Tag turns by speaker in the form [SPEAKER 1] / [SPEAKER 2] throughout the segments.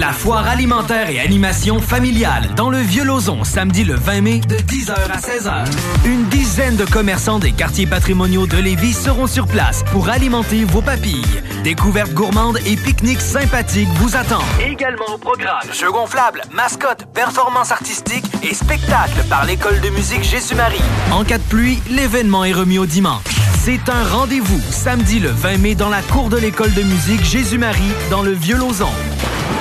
[SPEAKER 1] La foire alimentaire et animation familiale dans le Vieux-Lauzon, samedi le 20 mai de 10h à 16h. Une dizaine de commerçants des quartiers patrimoniaux de Lévis seront sur place pour alimenter vos papilles. Découvertes gourmandes et pique-niques sympathiques vous attendent. Également au programme, jeux gonflables, mascottes, performances artistiques et spectacles par l'école de musique Jésus-Marie. En cas de pluie, l'événement est remis au dimanche. C'est un rendez-vous samedi le 20 mai dans la cour de l'école de musique Jésus-Marie dans le Vieux-Lauzon.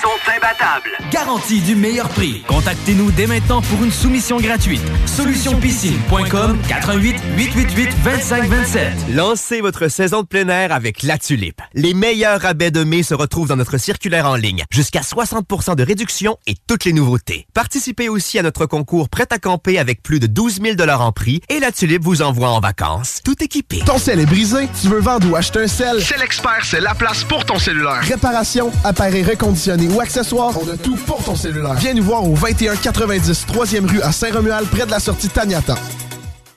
[SPEAKER 1] Sont imbattables. Garantie du meilleur prix. Contactez-nous dès maintenant pour une soumission gratuite. Solutionpiscine.com 88 888 2527.
[SPEAKER 2] Lancez votre saison de plein air avec La Tulipe. Les meilleurs rabais de mai se retrouvent dans notre circulaire en ligne. Jusqu'à 60% de réduction et toutes les nouveautés. Participez aussi à notre concours Prêt à camper avec plus de 12 000 en prix et La Tulipe vous envoie en vacances, tout équipé.
[SPEAKER 3] Ton sel est brisé? Tu veux vendre ou acheter un sel? C'est l'expert, c'est la place pour ton cellulaire. Réparation, appareil reconditionné ou accessoires, on a tout pour ton cellulaire. Viens nous voir au 2190 3e rue à Saint-Romuald, près de la sortie Taniata.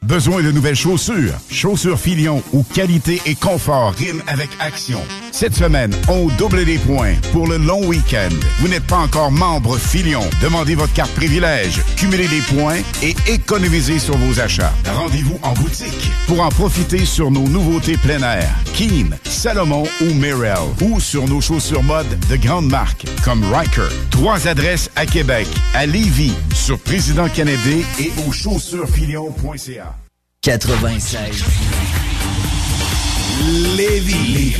[SPEAKER 4] Besoin de nouvelles chaussures? Chaussures Filion, où qualité et confort riment avec action. Cette semaine, on double les points pour le long week-end. Vous n'êtes pas encore membre Filion. Demandez votre carte privilège, cumulez les points et économisez sur vos achats. Rendez-vous en boutique pour en profiter sur nos nouveautés plein air. Keen, Salomon ou Mirel. Ou sur nos chaussures mode de grandes marques comme Riker. Trois adresses à Québec, à Lévis, sur Président Kennedy et au chaussuresfilion.ca.
[SPEAKER 5] 96.
[SPEAKER 6] Lévis.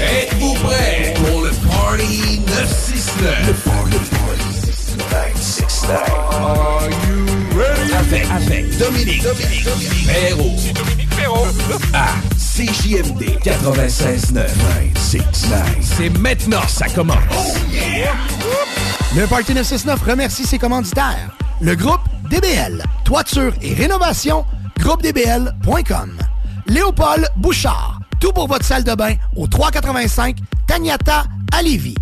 [SPEAKER 6] Êtes-vous prêts pour le Party 969? Le Party, party 969. Are you ready? Avec, avec Dominique, Dominique, Dominique Perrault. Dominique Perrault. À CJMD 96.9. 969. C'est maintenant, ça commence. Oh!
[SPEAKER 7] Le Party 969 remercie ses commanditaires. Le groupe DBL, toiture et rénovation groupedbl.com. Léopold Bouchard, tout pour votre salle de bain au 385 Tagnata à Lévis.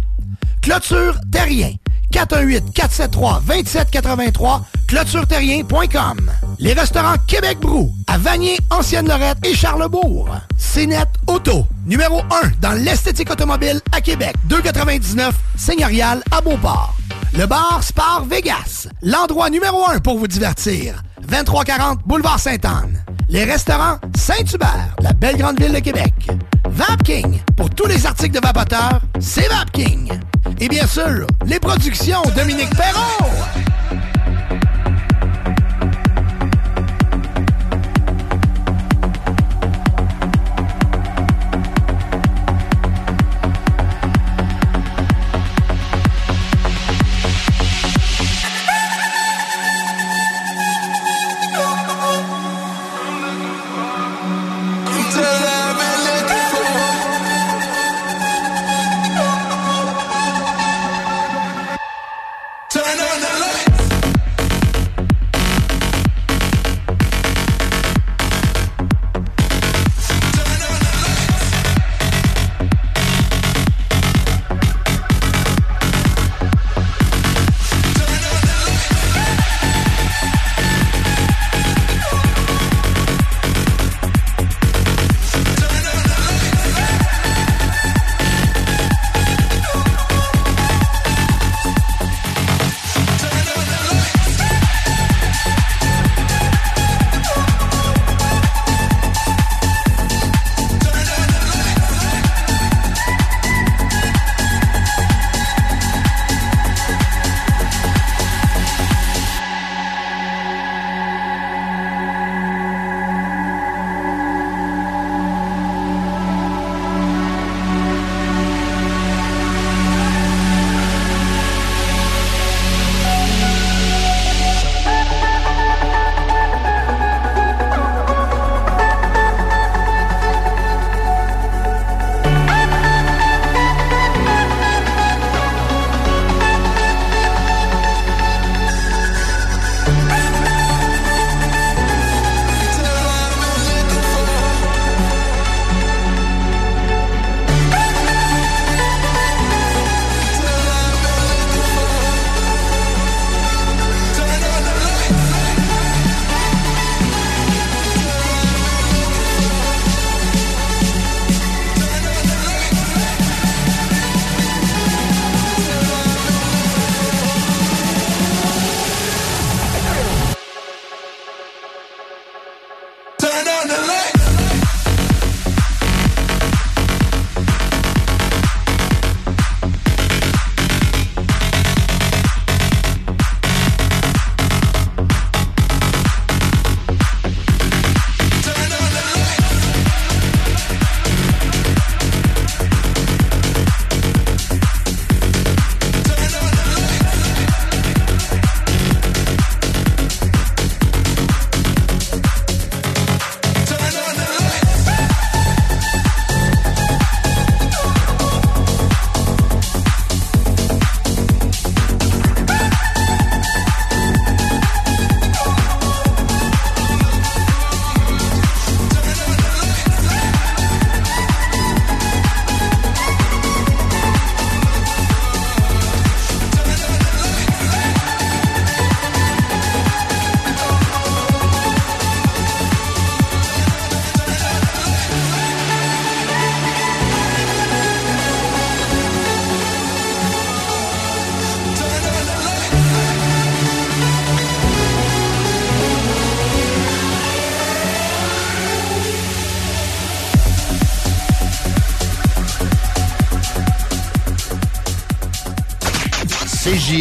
[SPEAKER 7] Clôture Terrien, 418-473-2783, clôtureterrien.com. Les restaurants Québec Brou, à Vanier, Ancienne-Lorette et Charlebourg. CNET Auto, numéro 1 dans l'esthétique automobile à Québec, 299 Seigneurial à Beauport. Le bar Spar Vegas, l'endroit numéro 1 pour vous divertir. 2340 Boulevard Sainte-Anne. Les restaurants Saint-Hubert, la belle grande ville de Québec. Vapking, pour tous les articles de vapoteurs, c'est Vapking. Et bien sûr, les productions Dominique Perrault.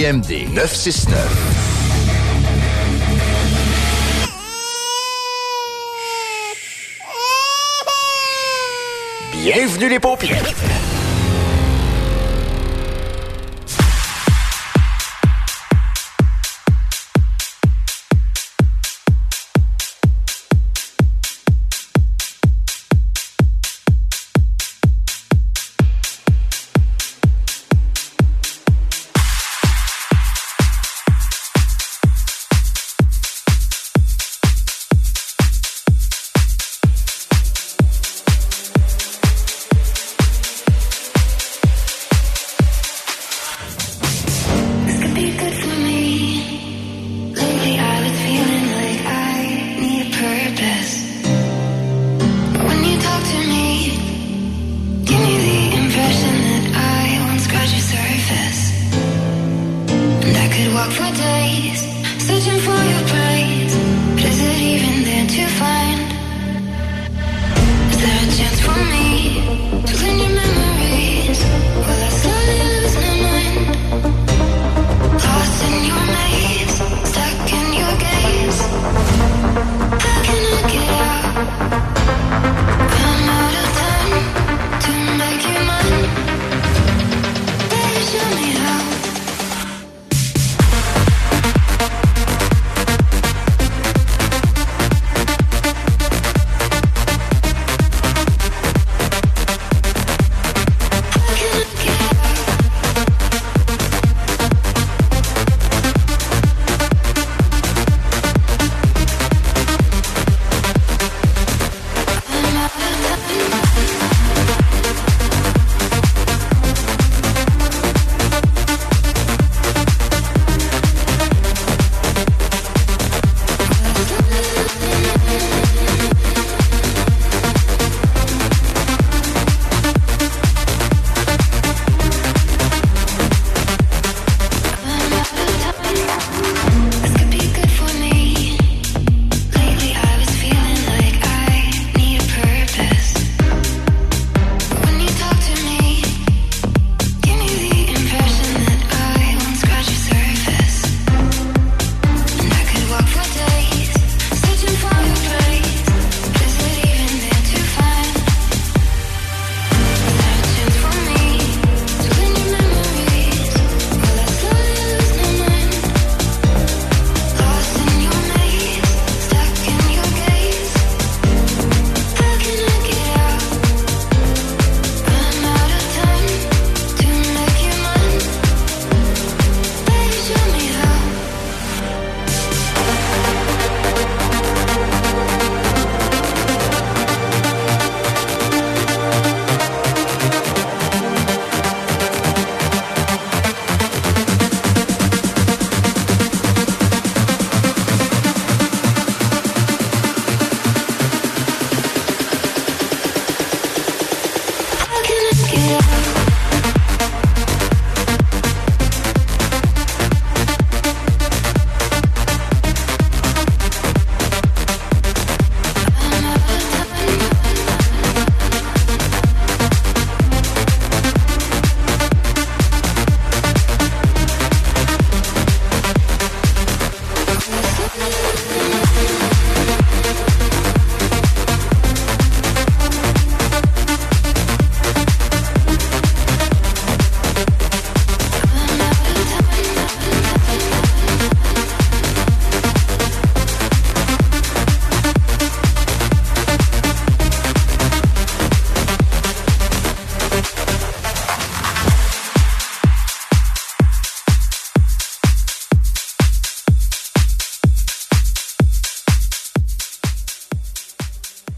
[SPEAKER 8] CJMD 969.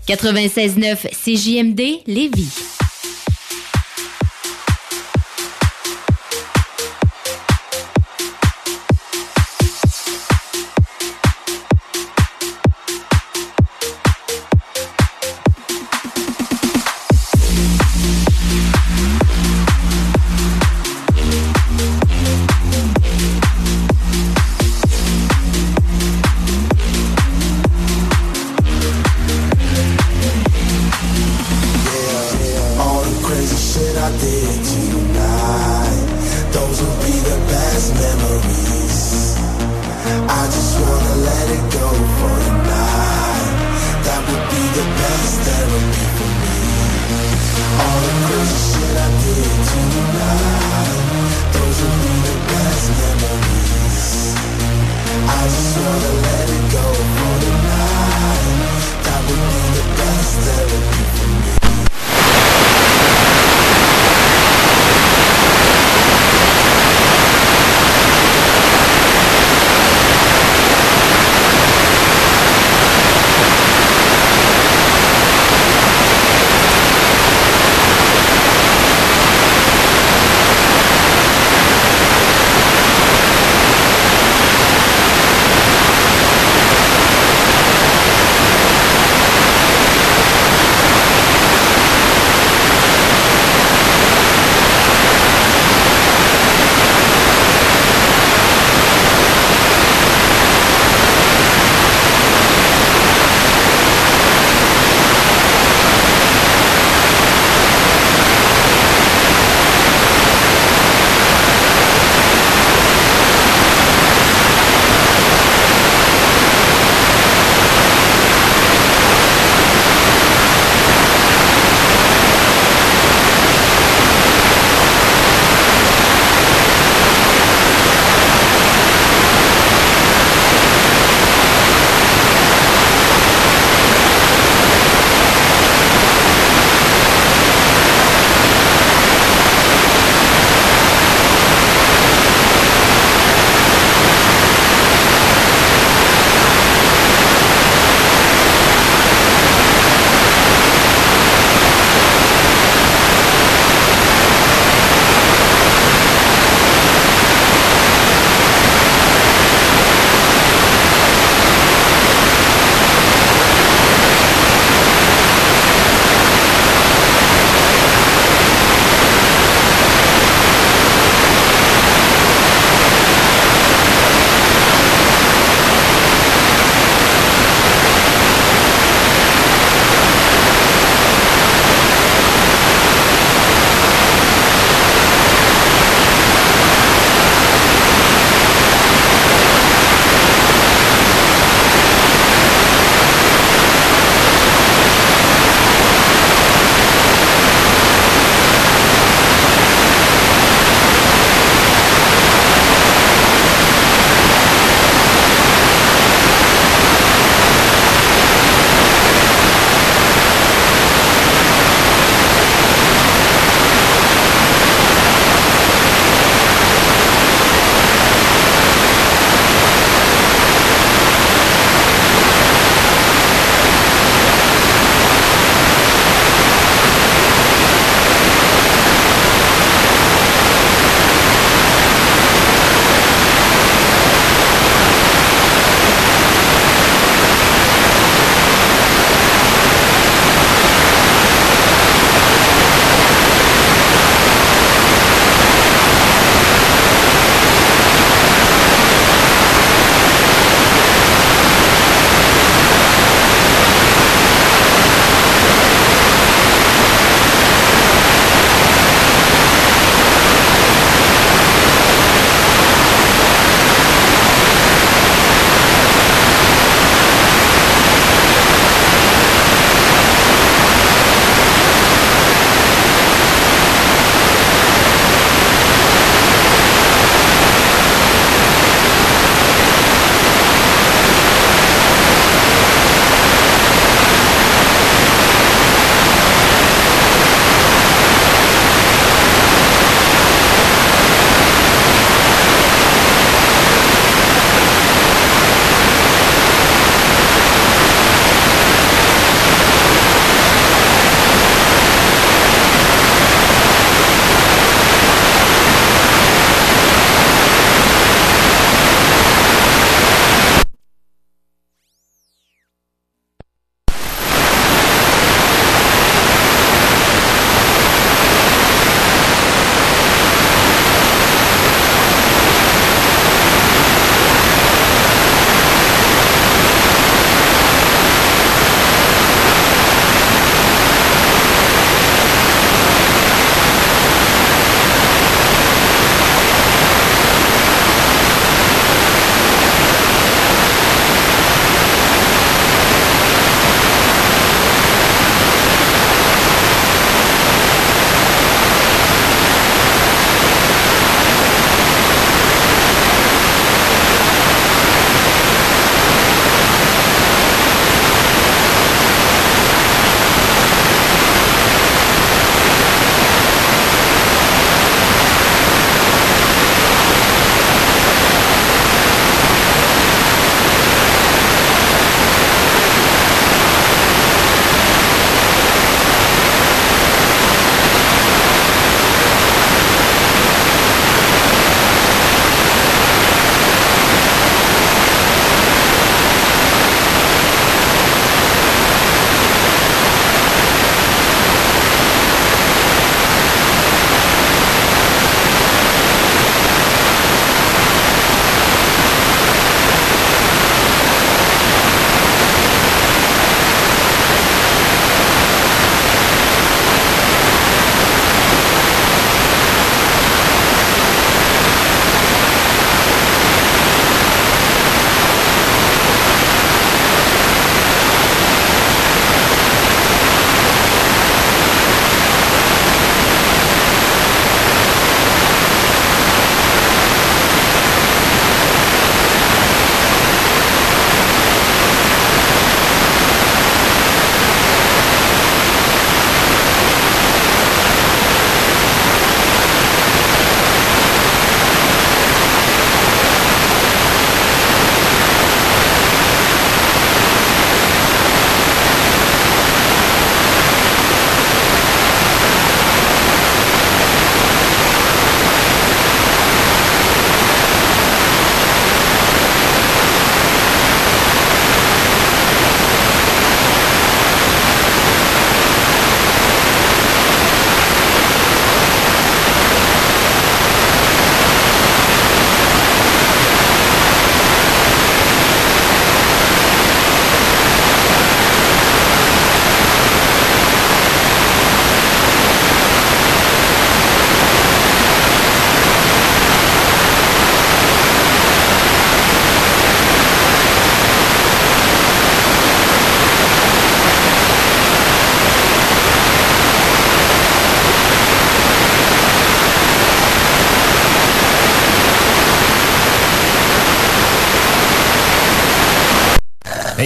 [SPEAKER 9] 96.9 CJMD Lévis.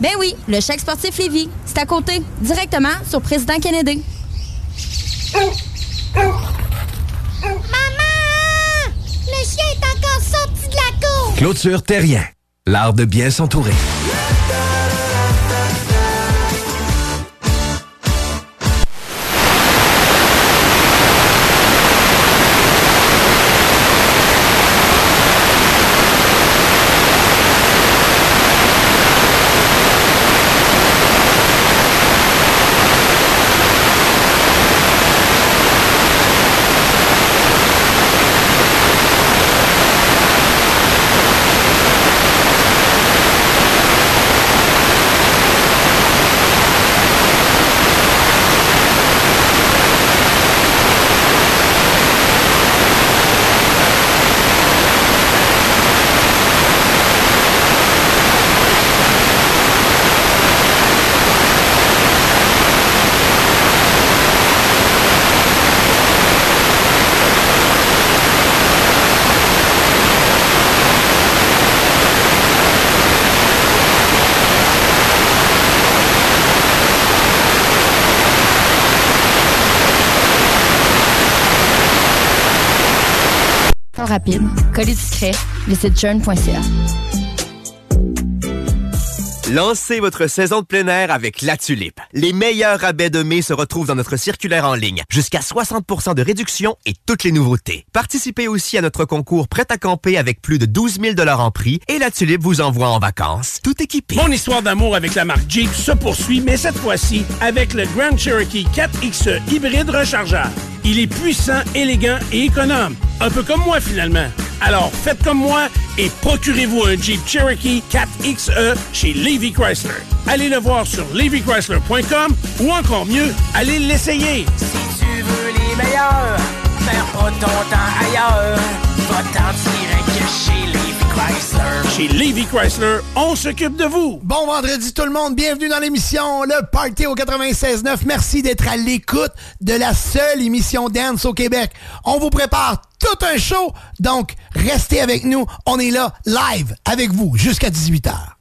[SPEAKER 10] Ben oui, le chèque sportif Lévis. C'est à côté, directement sur Président Kennedy.
[SPEAKER 11] Maman! Le chien est encore sorti de la cour!
[SPEAKER 6] Clôture Terrien, l'art de bien s'entourer.
[SPEAKER 2] Lancez votre saison de plein air avec La Tulipe. Les meilleurs rabais de mai se retrouvent dans notre circulaire en ligne. Jusqu'à 60% de réduction et toutes les nouveautés. Participez aussi à notre concours Prêt à camper avec plus de 12 000 en prix et La Tulipe vous envoie en vacances. Tout équipé.
[SPEAKER 12] Mon histoire d'amour avec la marque Jeep se poursuit, mais cette fois-ci avec le Grand Cherokee 4XE hybride rechargeable. Il est puissant, élégant et économe. Un peu comme moi finalement. Alors faites comme moi et procurez-vous un Jeep Cherokee 4XE chez Levy Chrysler. Allez le voir sur levychrysler.com ou encore mieux, allez l'essayer.
[SPEAKER 13] Si tu veux les meilleurs, perds pas ton temps ailleurs. Va t'en tirer que chez Levi Chrysler.
[SPEAKER 12] Chez Levy Chrysler, on s'occupe de vous.
[SPEAKER 7] Bon vendredi tout le monde, bienvenue dans l'émission Le Party au 96.9. Merci d'être à l'écoute de la seule émission dance au Québec. On vous prépare tout un show, donc restez avec nous. On est là live avec vous jusqu'à 18h.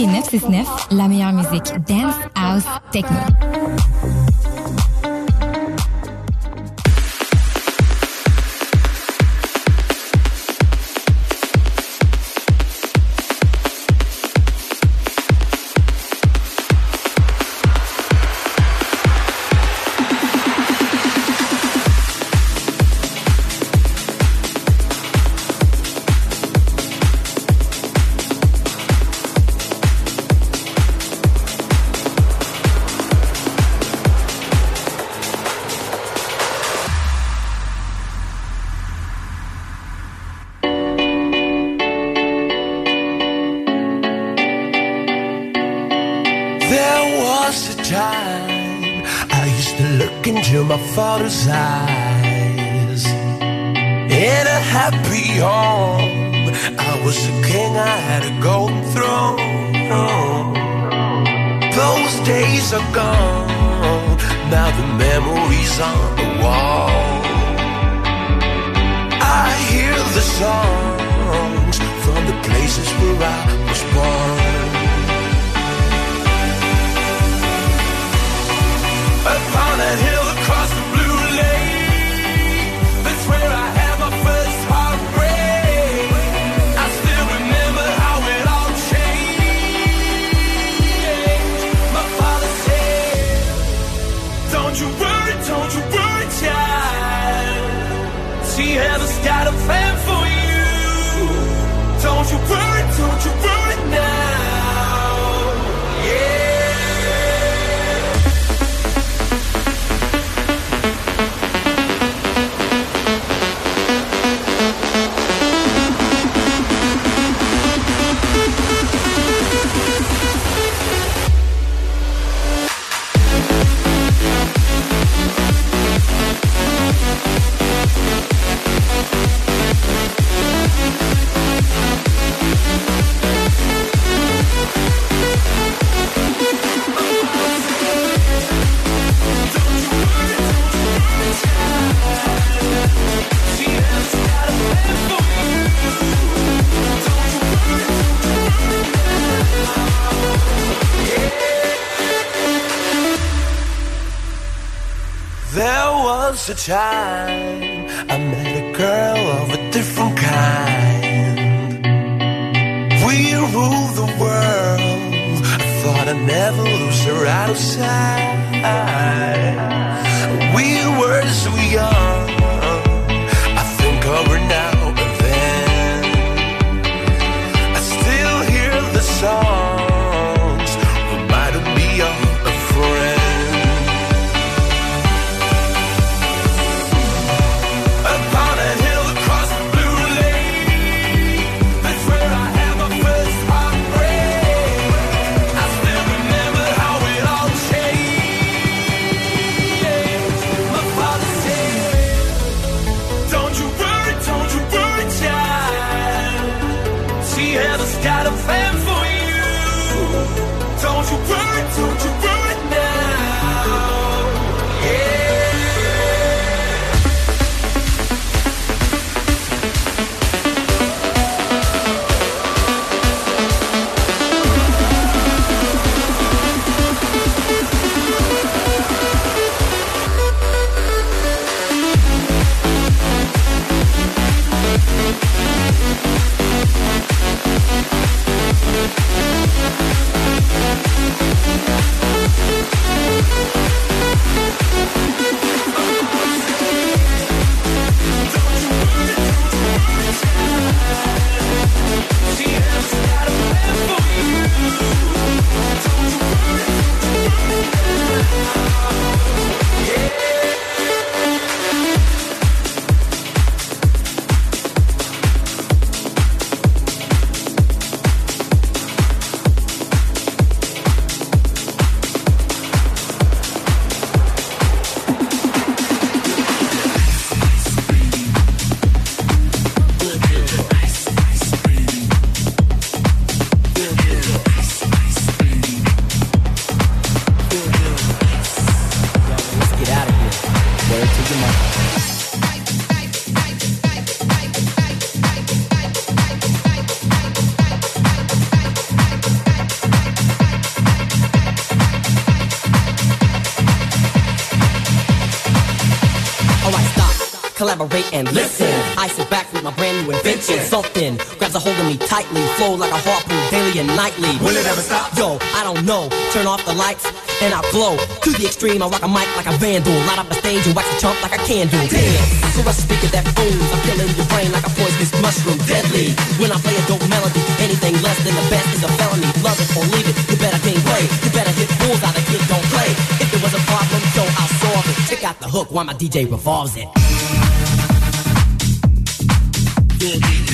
[SPEAKER 14] les 969, la meilleure musique dance, house, techno.
[SPEAKER 15] The time. Me
[SPEAKER 16] tightly, flow like a harpoon daily and nightly. Will it ever stop? Yo, I don't know. Turn off the lights and I glow. To the extreme, I rock a mic like a vandal. Light up a stage and wax a chump like a candle. Damn, so I speak speaker that booms. I'm killing your brain like a poisonous mushroom. Deadly. When I play a dope melody, anything less than the best is a felony. Love it or leave it. You better gain weight. You better hit fools out of kid don't play. If there was a problem, yo, I'll solve it. Check out the hook while my DJ revolves it. Now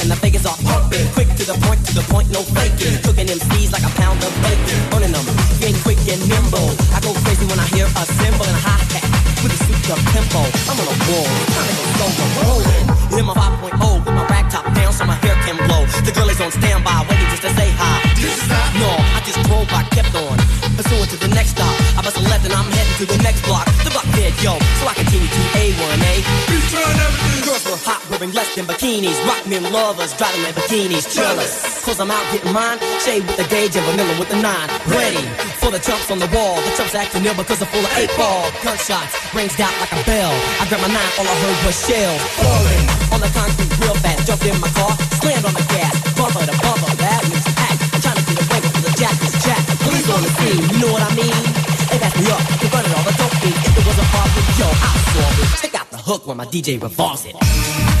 [SPEAKER 16] and the figures are pumping. Quick to the point, to the point, no faking. Cooking them MCs like a pound of bacon. Burning them, being quick and nimble. I go crazy when I hear a cymbal and a hi hat with a souped up tempo. I'm on a roll, time to go I'm rolling. In my 5.0 with my rag top down so my hair can blow. The girl is on standby, waiting just to say hi. This is not No, I just drove by, kept on. Pursuing to the next stop. I bust a left and I'm heading to the next block. The block dead, yo. So I continue to A1A. Girls were hot, wearing less than bikinis. Rock men lovers, driving their bikinis. Jealous. Cause I'm out getting mine. Shade with the gauge and vanilla with the nine. Ready for the chumps on the wall. The chumps acting ill because they're full of eight ball. Gunshots ranged out like a bell. I grabbed my nine, all I heard was shells. Falling on the concrete real fast. Jumped in my car, slammed on the gas. Bumper to bumper, that means act. I'm trying to get away with the jack is jack. Police on the scene, you know what I mean? They back me up, converted all the fiends. If there was a problem, yo, I'll solve it. Check out the hook when my DJ revolves it.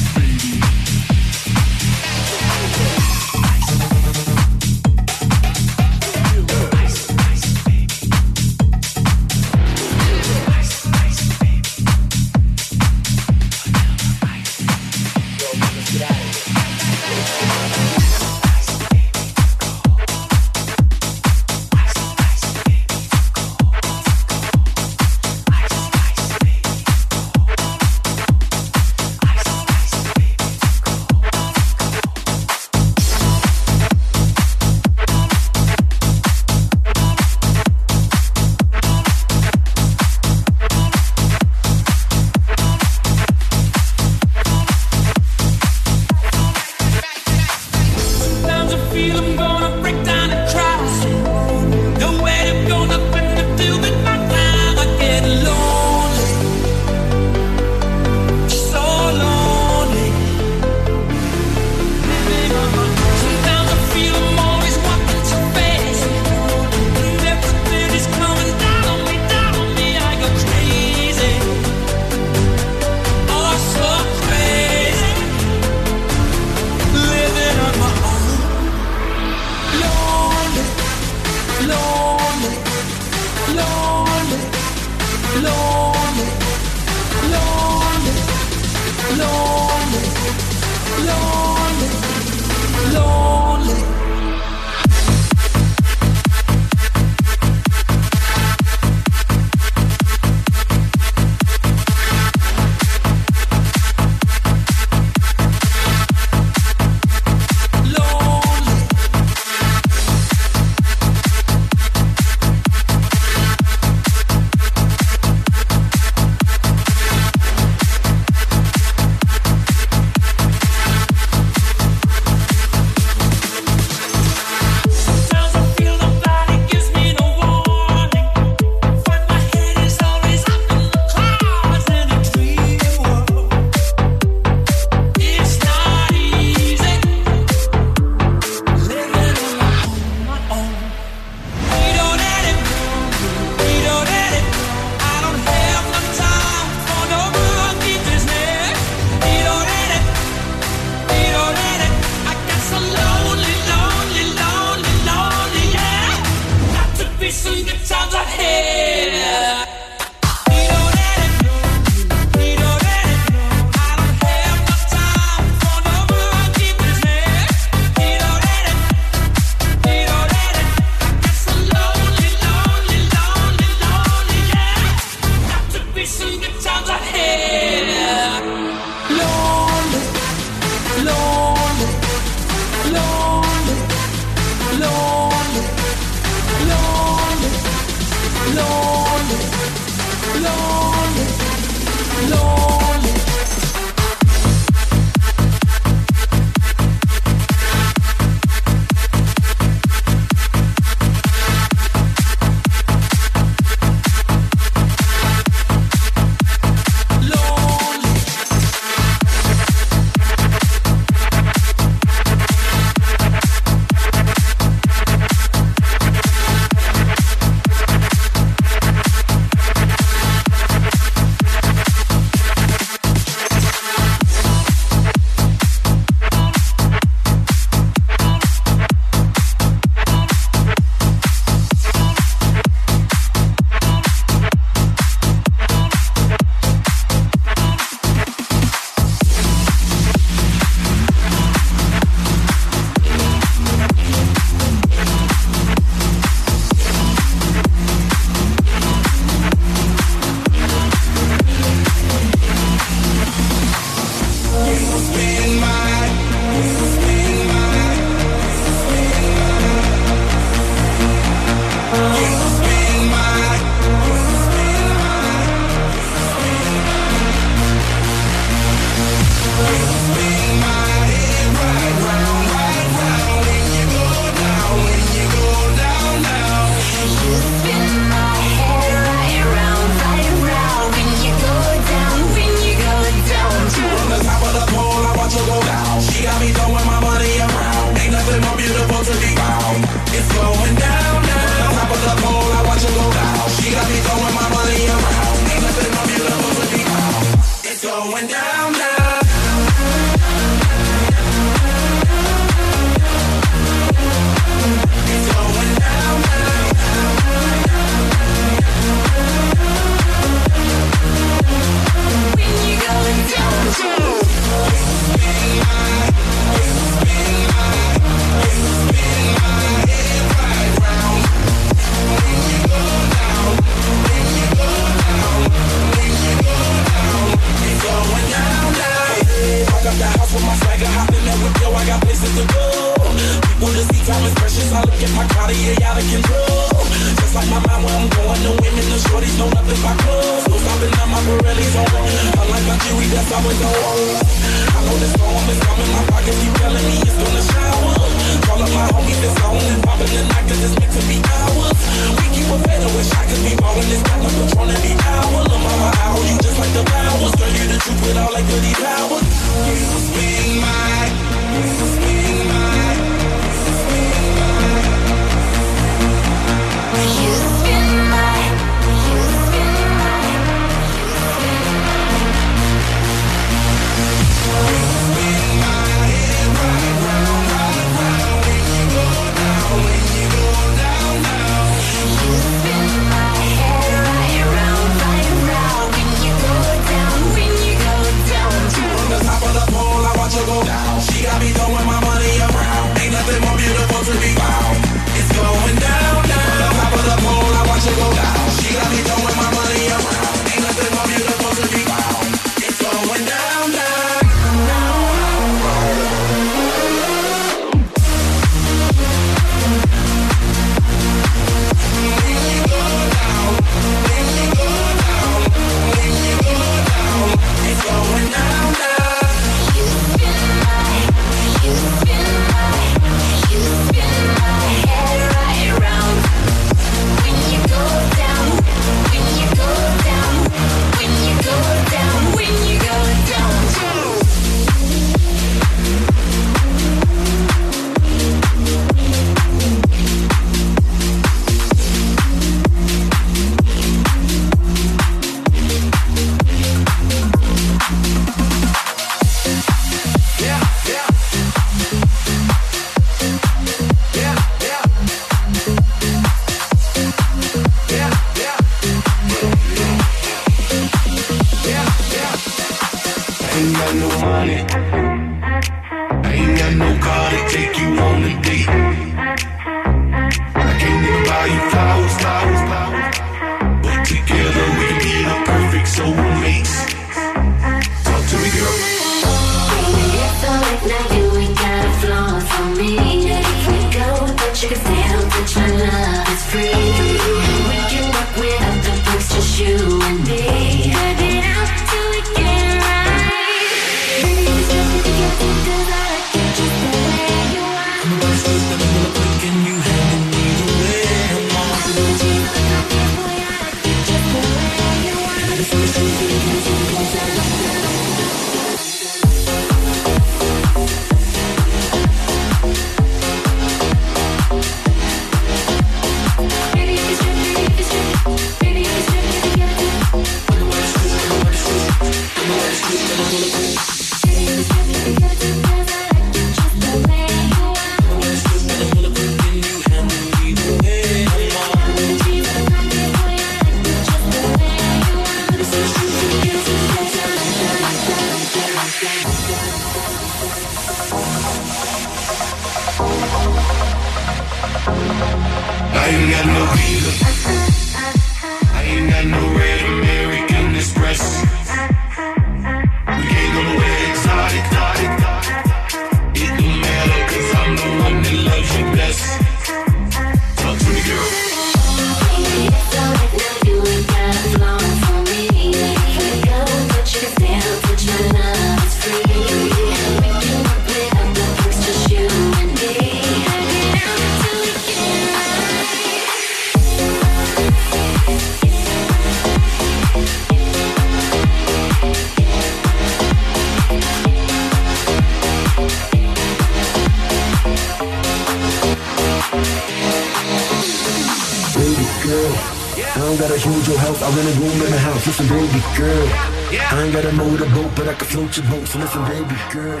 [SPEAKER 17] Your boat. So listen, baby girl,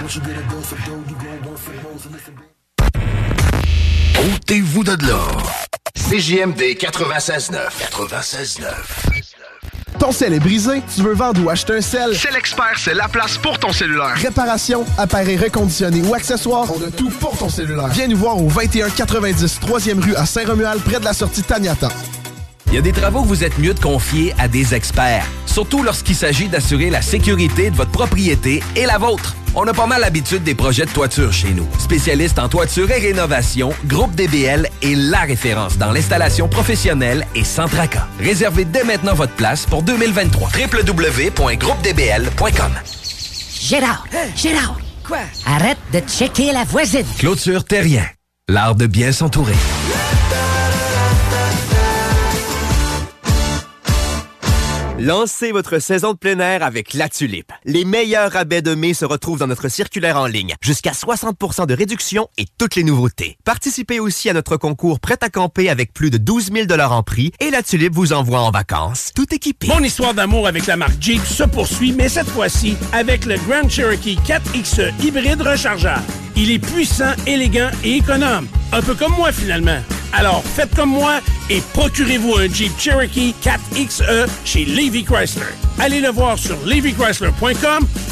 [SPEAKER 17] once you get a dose of dough, you gon' want some more. So listen, baby.
[SPEAKER 18] Ôtez-vous de là. CJMD 96.9. 96.9.
[SPEAKER 3] Ton sel est brisé, tu veux vendre ou acheter un sel? C'est l'expert, c'est la place pour ton cellulaire. Réparation, appareil reconditionné ou accessoires, on a tout pour ton cellulaire. Viens nous voir au 2190 3e rue à Saint-Romuald, près de la sortie Taniata.
[SPEAKER 6] Il y a des travaux que vous êtes mieux de confier à des experts, surtout lorsqu'il s'agit d'assurer la sécurité de votre propriété et la vôtre. On a pas mal l'habitude des projets de toiture chez nous. Spécialiste en toiture et rénovation, Groupe DBL est la référence dans l'installation professionnelle et sans tracas. Réservez dès maintenant votre place pour 2023. www.groupedbl.com
[SPEAKER 19] Gérard, Gérard. Quoi? Arrête de checker la voisine.
[SPEAKER 6] Clôture Terrien, l'art de bien s'entourer.
[SPEAKER 2] Lancez votre saison de plein air avec La Tulipe. Les meilleurs rabais de mai se retrouvent dans notre circulaire en ligne. Jusqu'à 60% de réduction et toutes les nouveautés. Participez aussi à notre concours Prêt à camper avec plus de 12 000 en prix et La Tulipe vous envoie en vacances, tout équipé.
[SPEAKER 12] Mon histoire d'amour avec la marque Jeep se poursuit, mais cette fois-ci avec le Grand Cherokee 4XE hybride rechargeable. Il est puissant, élégant et économe. Un peu comme moi finalement. Alors faites comme moi et procurez-vous un Jeep Cherokee 4XE chez Levy Chrysler. Allez le voir sur levychrysler.com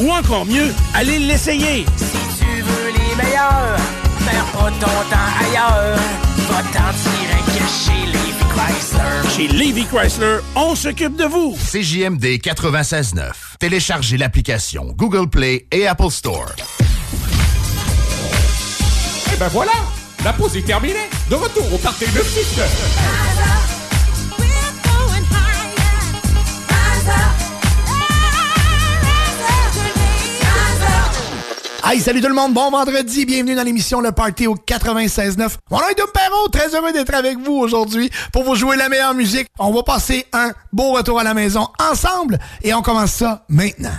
[SPEAKER 12] ou encore mieux, allez l'essayer.
[SPEAKER 13] Si tu veux les meilleurs, perds pas ton temps ailleurs. Va t'en tirer que chez Levi Chrysler.
[SPEAKER 12] Chez Levy Chrysler, on s'occupe de vous.
[SPEAKER 18] CJMD 96.9. Téléchargez l'application Google Play et Apple Store.
[SPEAKER 7] Et ben voilà, la pause est terminée. De retour au party de
[SPEAKER 20] Hey, salut tout le monde, bon vendredi, bienvenue dans l'émission Le Party au 96.9. Mon nom est Dom Perrault, très heureux d'être avec vous aujourd'hui pour vous jouer la meilleure musique. On va passer un beau retour à la maison ensemble et on commence ça maintenant.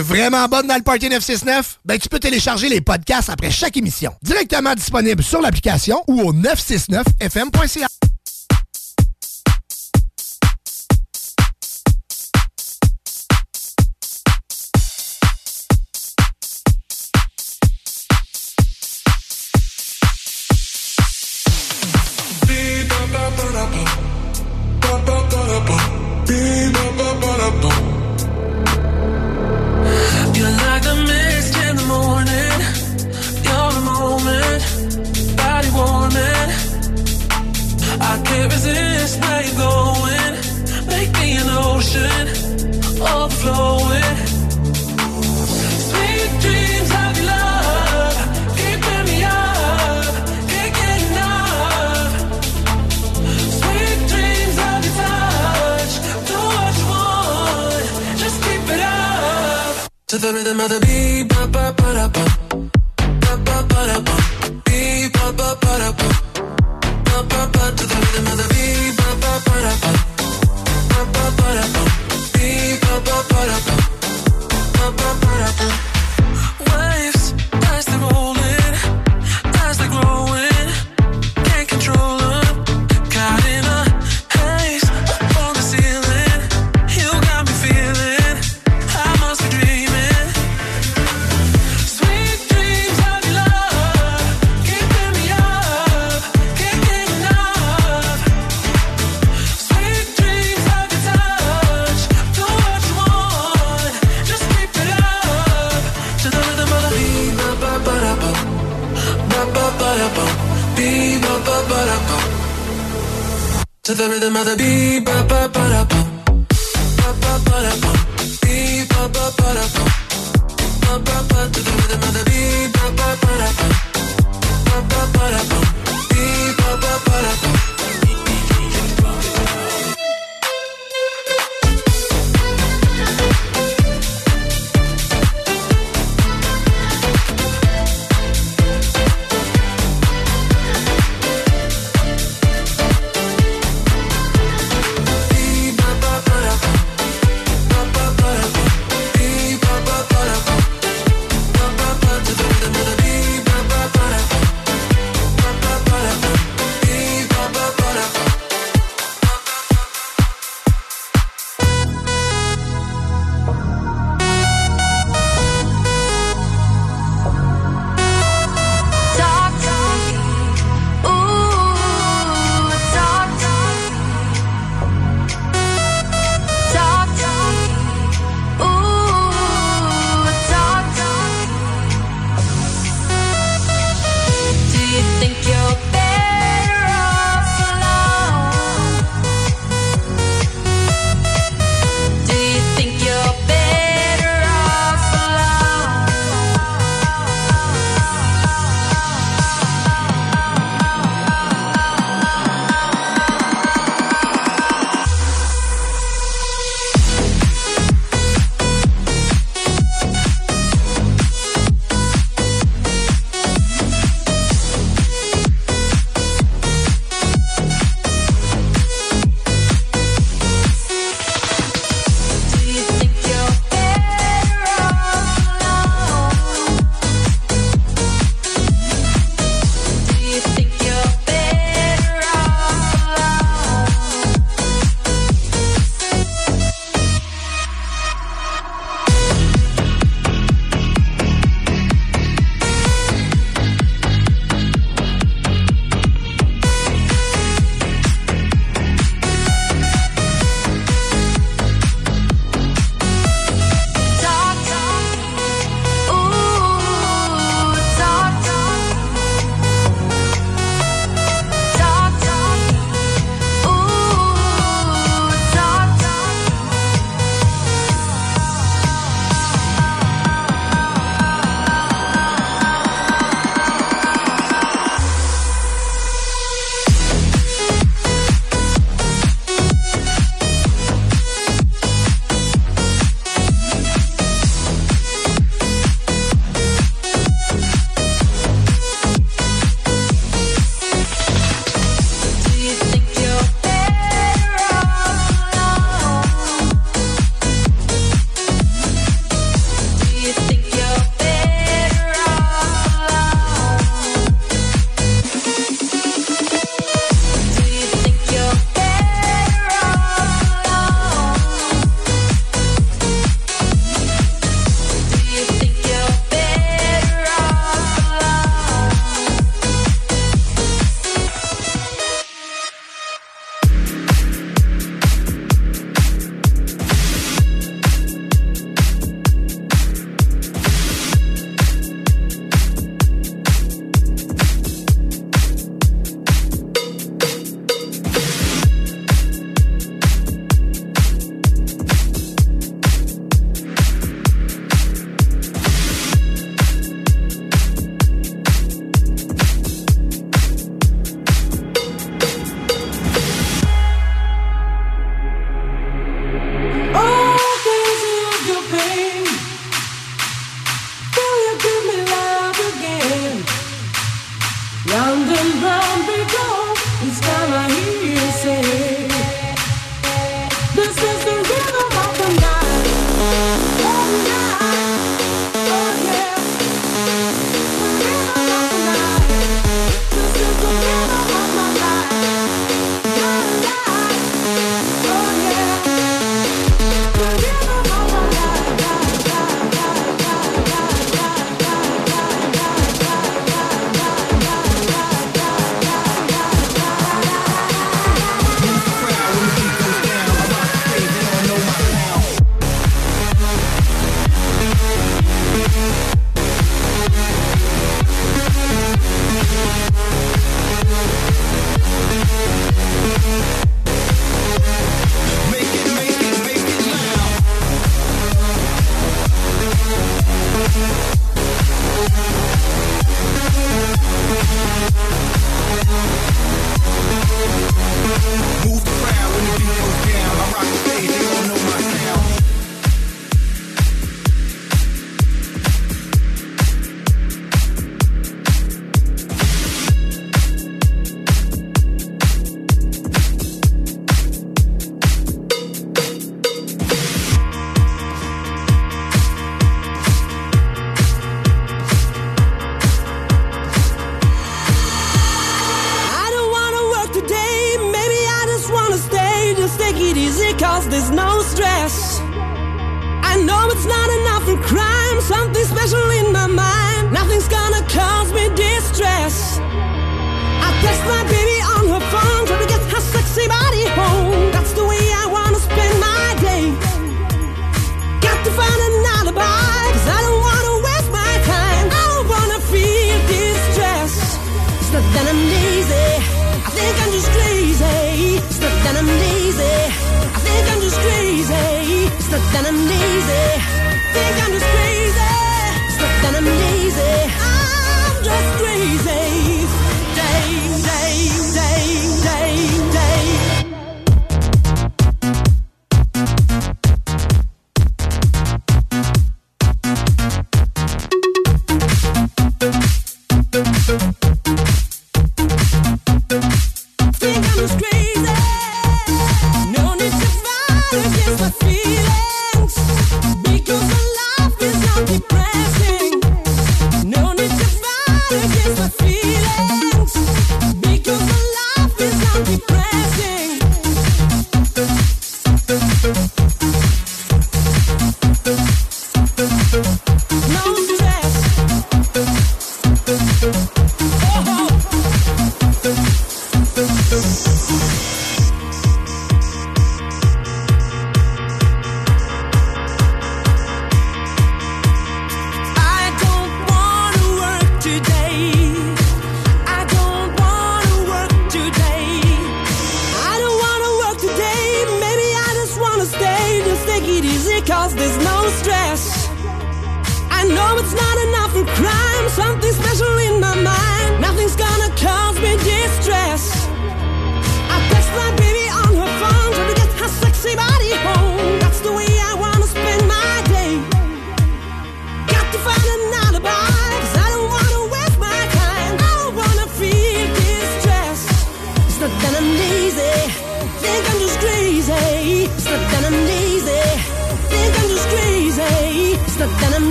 [SPEAKER 21] vraiment bonne dans le Party 969? Ben, tu peux télécharger les podcasts après chaque émission. Directement disponible sur l'application ou au 969fm.ca.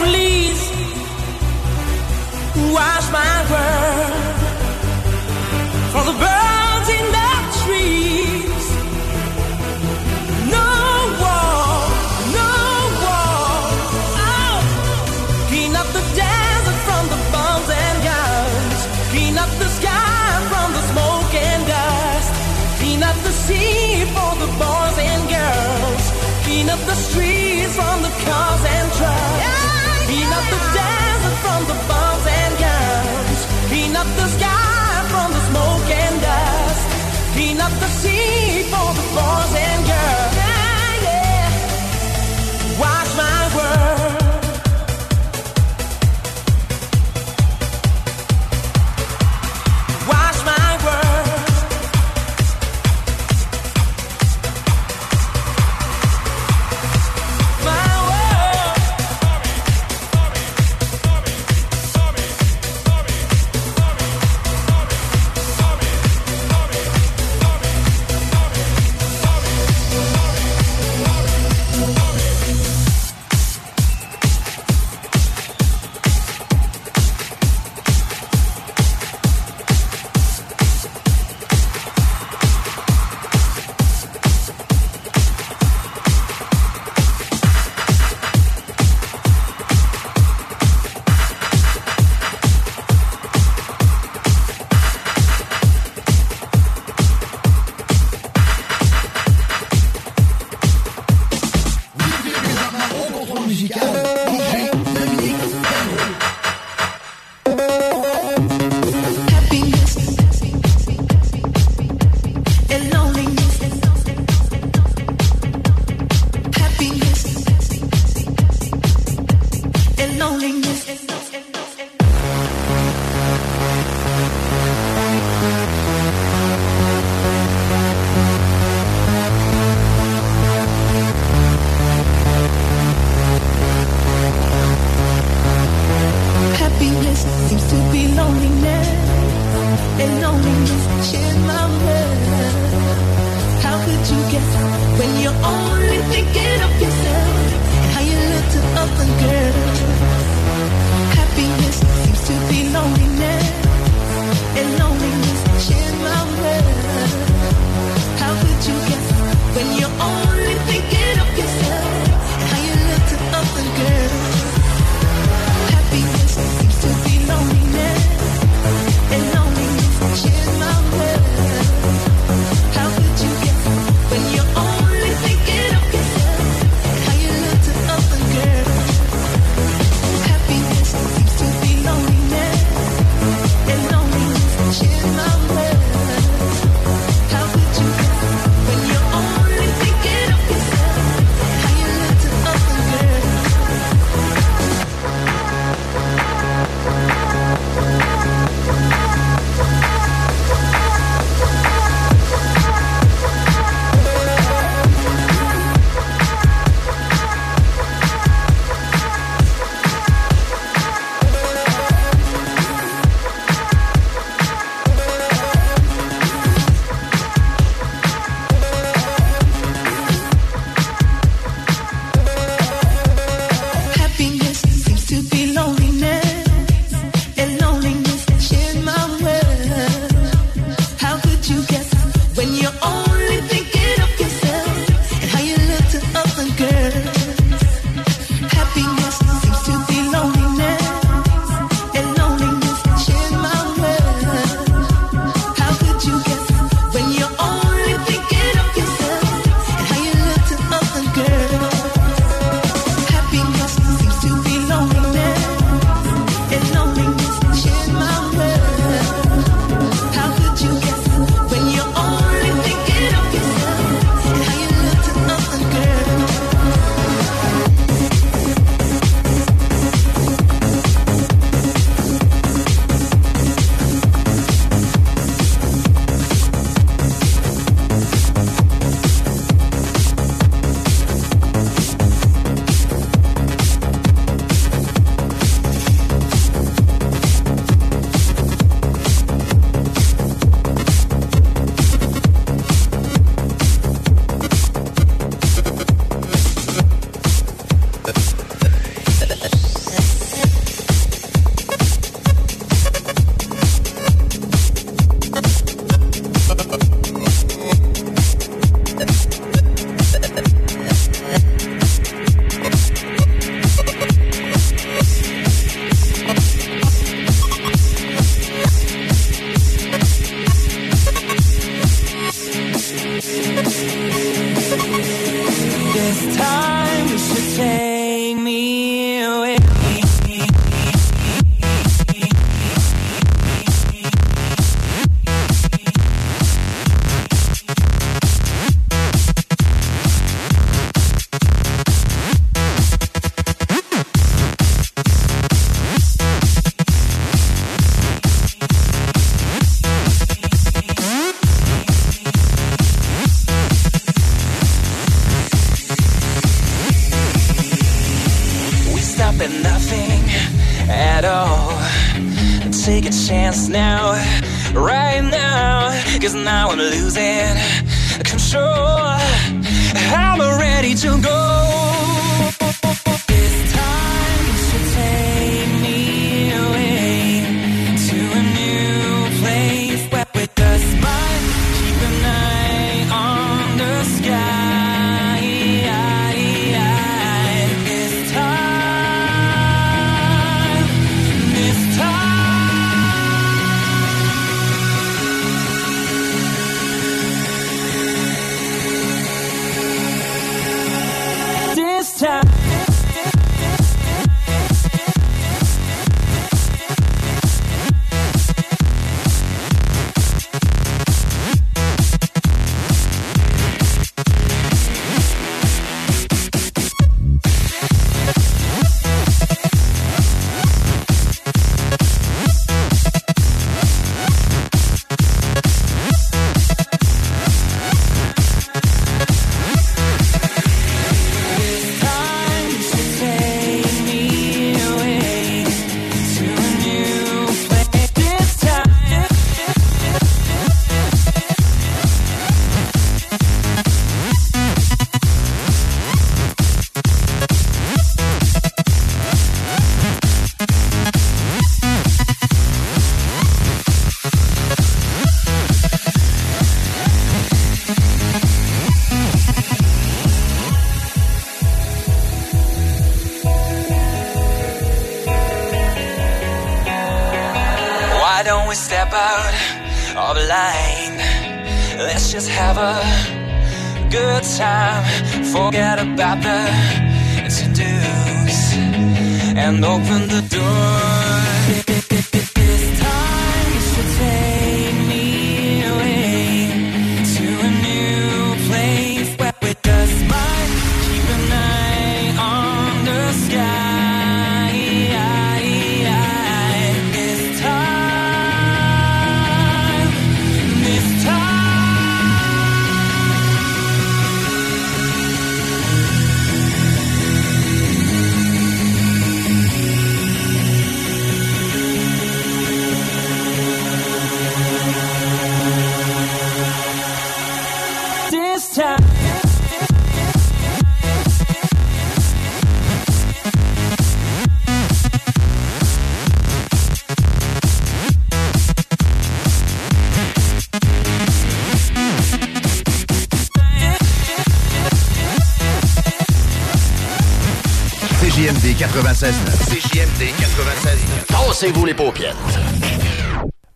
[SPEAKER 15] please wash my world.
[SPEAKER 13] more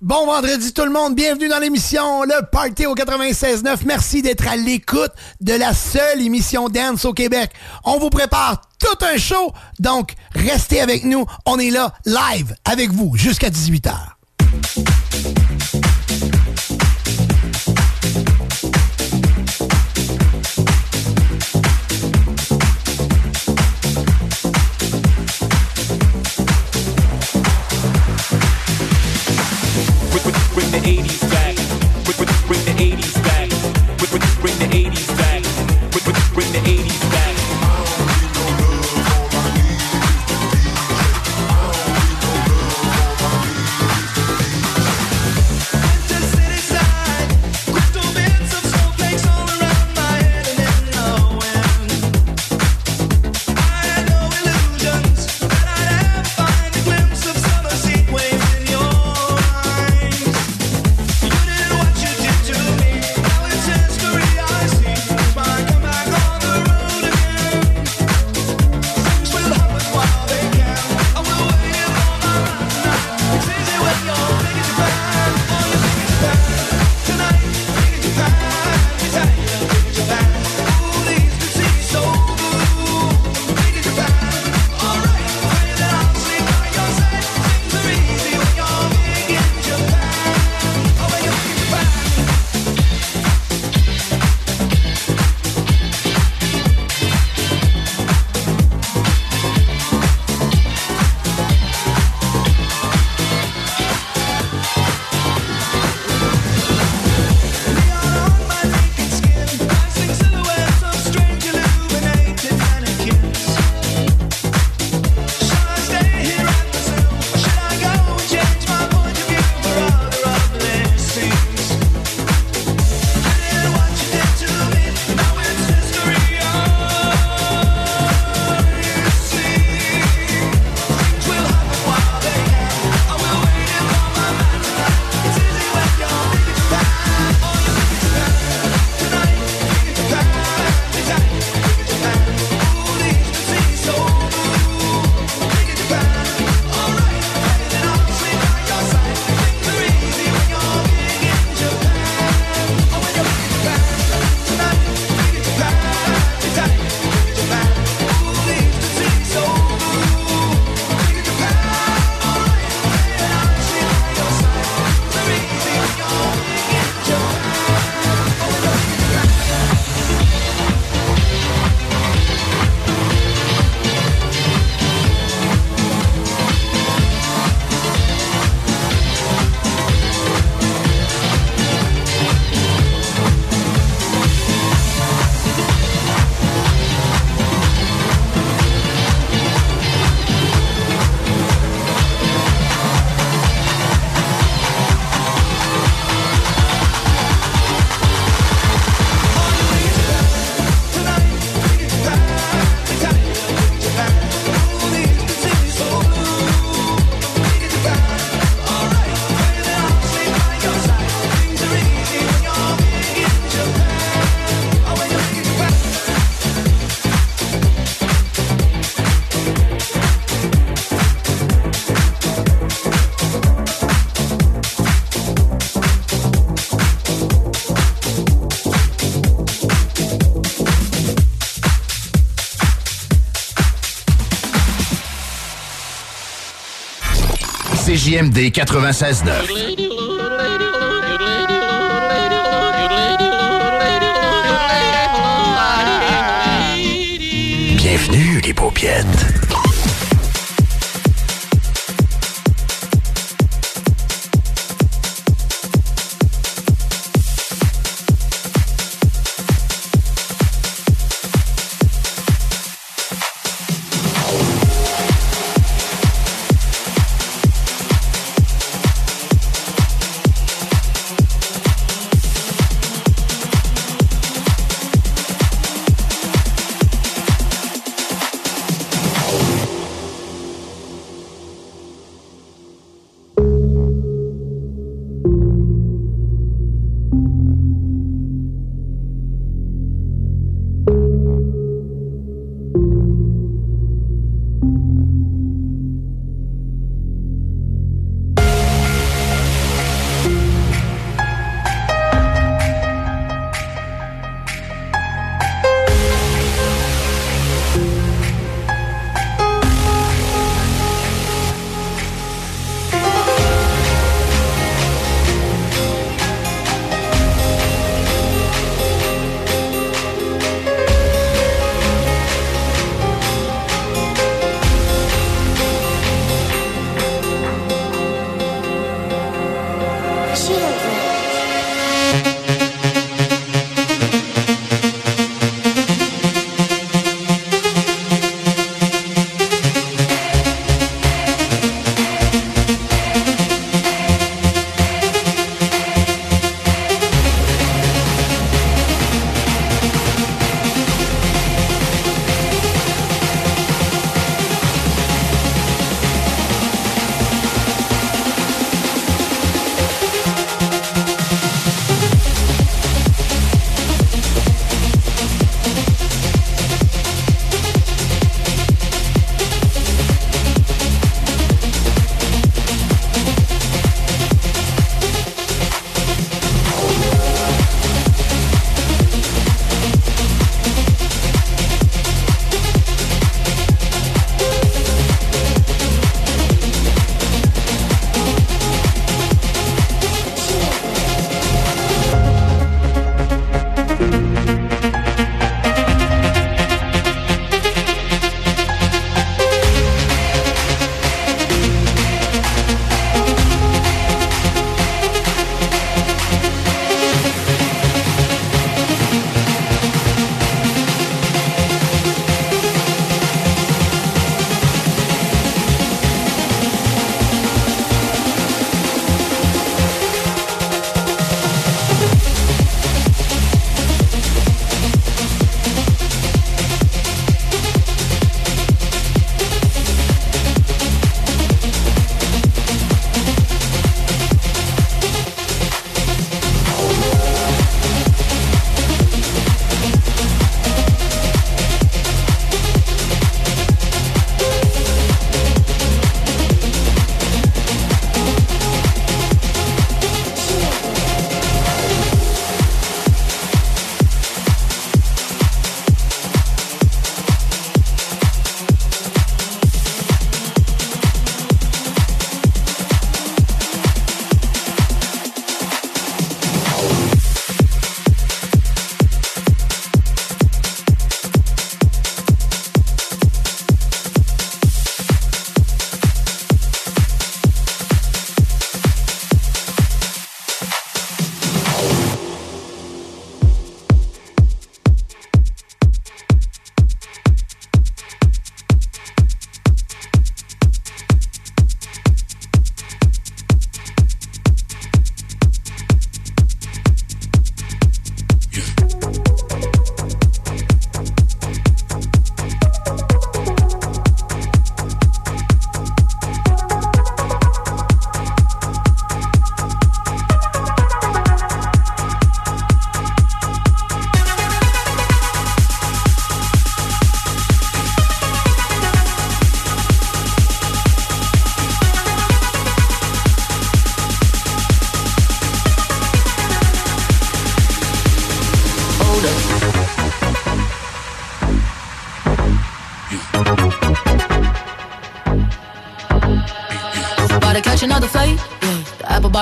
[SPEAKER 7] Bon vendredi tout le monde, bienvenue dans l'émission Le Party au 96.9. Merci d'être à l'écoute de la seule émission dance au Québec. On vous prépare tout un show, donc restez avec nous. On est là live avec vous jusqu'à 18h.
[SPEAKER 8] CJMD 96.9.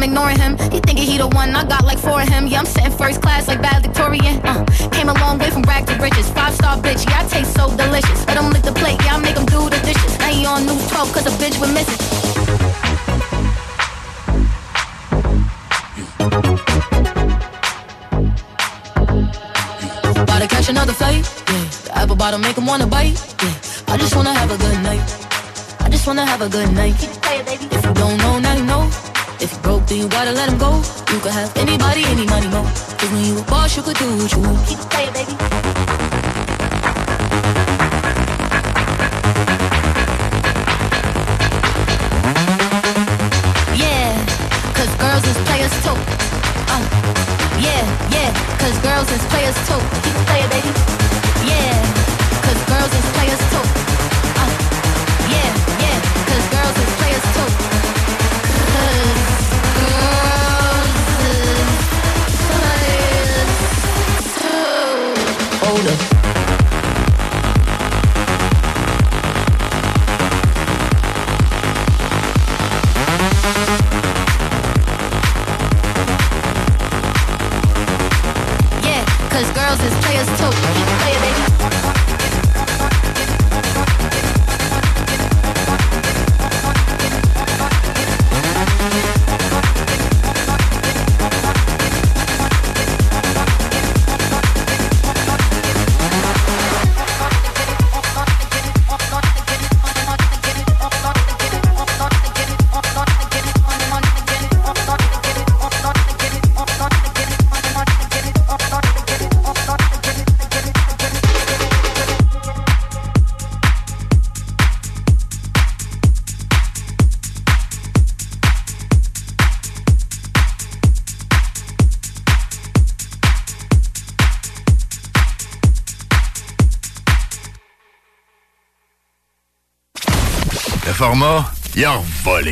[SPEAKER 22] I'm ignoring him. He thinking he the one, I got like four of him. Yeah, I'm sitting first class like bad Victorian. Uh, came a long way from rag to riches. Five star bitch, yeah, I taste so delicious. Let him lick the plate, yeah, I make him do the dishes. Now he on news 12 cause a bitch with misses. About to catch another fight, yeah. The apple bottom make him wanna bite, yeah. I just wanna have a good night. I just wanna have a good night. If you don't know, now you know. If you broke, then you gotta let him go. You could have anybody, any money, mo. Cause when you a boss, you could do what you want. Keep playing, baby. Yeah, cause girls is players too. Uh, yeah, yeah, cause girls is players too.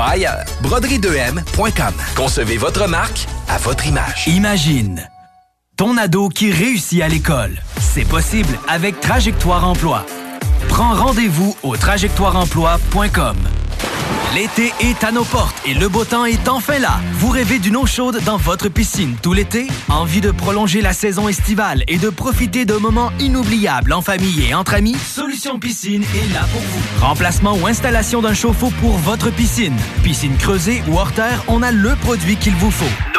[SPEAKER 6] pas ailleurs. Broderie2M.com. Concevez votre marque à votre image.
[SPEAKER 1] Imagine ton ado qui réussit à l'école. C'est possible avec Trajectoire Emploi. Prends rendez-vous au trajectoireemploi.com. L'été est à nos portes et le beau temps est enfin là. Vous rêvez d'une eau chaude dans votre piscine tout l'été? Envie de prolonger la saison estivale et de profiter de moments inoubliables en famille et entre amis? Piscine est là pour vous. Remplacement ou installation d'un chauffe-eau pour votre piscine. Piscine creusée ou hors terre, on a le produit qu'il vous faut.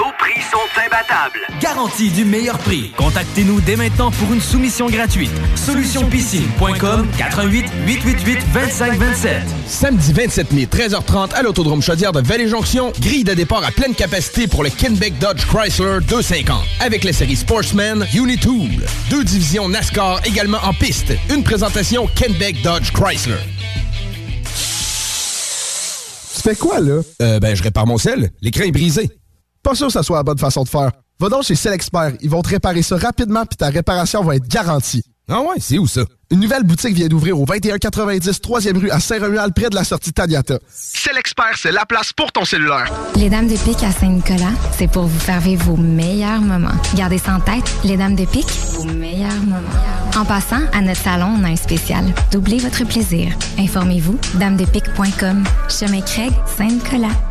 [SPEAKER 1] Prix sont imbattables. Garantie du meilleur prix. Contactez-nous dès maintenant pour une soumission gratuite. Solutionpiscine.com 88 888 2527.
[SPEAKER 23] Samedi 27 mai, 13h30 à l'Autodrome Chaudière de Vallée-Jonction, grille de départ à pleine capacité pour le Kenbeck Dodge Chrysler 250. Avec la série Sportsman Unitool. Deux divisions NASCAR également en piste. Une présentation Kenbeck Dodge Chrysler.
[SPEAKER 3] Tu fais quoi, là?
[SPEAKER 23] Euh, ben, je répare mon sel. L'écran est brisé.
[SPEAKER 3] Pas sûr que ça soit la bonne façon de faire. Va donc chez Expert. Ils vont te réparer ça rapidement puis ta réparation va être garantie. Ah ouais, c'est où ça? Une nouvelle boutique vient d'ouvrir au 2190 3e rue à Saint-Romuald, près de la sortie Tadiata.
[SPEAKER 24] C'est l'expert, c'est la place pour ton cellulaire.
[SPEAKER 25] Les Dames de Pique à Saint-Nicolas, c'est pour vous faire vivre vos meilleurs moments. Gardez ça en tête, les Dames de Pique, vos meilleurs moments. En passant, à notre salon, on a un spécial. Doublez votre plaisir. Informez-vous, damesdepique.com. Chemin Craig, Saint-Nicolas.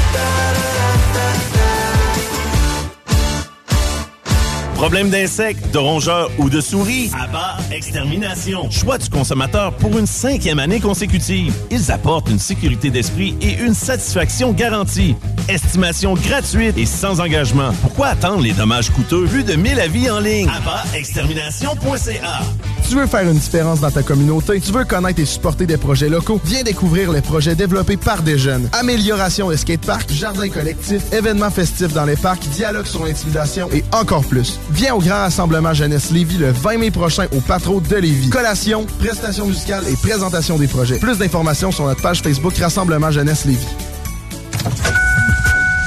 [SPEAKER 26] Problème d'insectes, de rongeurs ou de souris?
[SPEAKER 27] Abba Extermination.
[SPEAKER 26] Choix du consommateur pour une cinquième année consécutive. Ils apportent une sécurité d'esprit et une satisfaction garantie. Estimation gratuite et sans engagement. Pourquoi attendre les dommages coûteux vu de 1000 avis en ligne?
[SPEAKER 27] Extermination.ca.
[SPEAKER 3] Tu veux faire une différence dans ta communauté? Tu veux connaître et supporter des projets locaux? Viens découvrir les projets développés par des jeunes. Amélioration de skateparks, jardins collectifs, événements festifs dans les parcs, dialogue sur l'intimidation et encore plus. Viens au grand rassemblement Jeunesse Lévis le 20 mai prochain au Patro de Lévis. Collation, prestations musicales et présentation des projets. Plus d'informations sur notre page Facebook Rassemblement Jeunesse Lévis.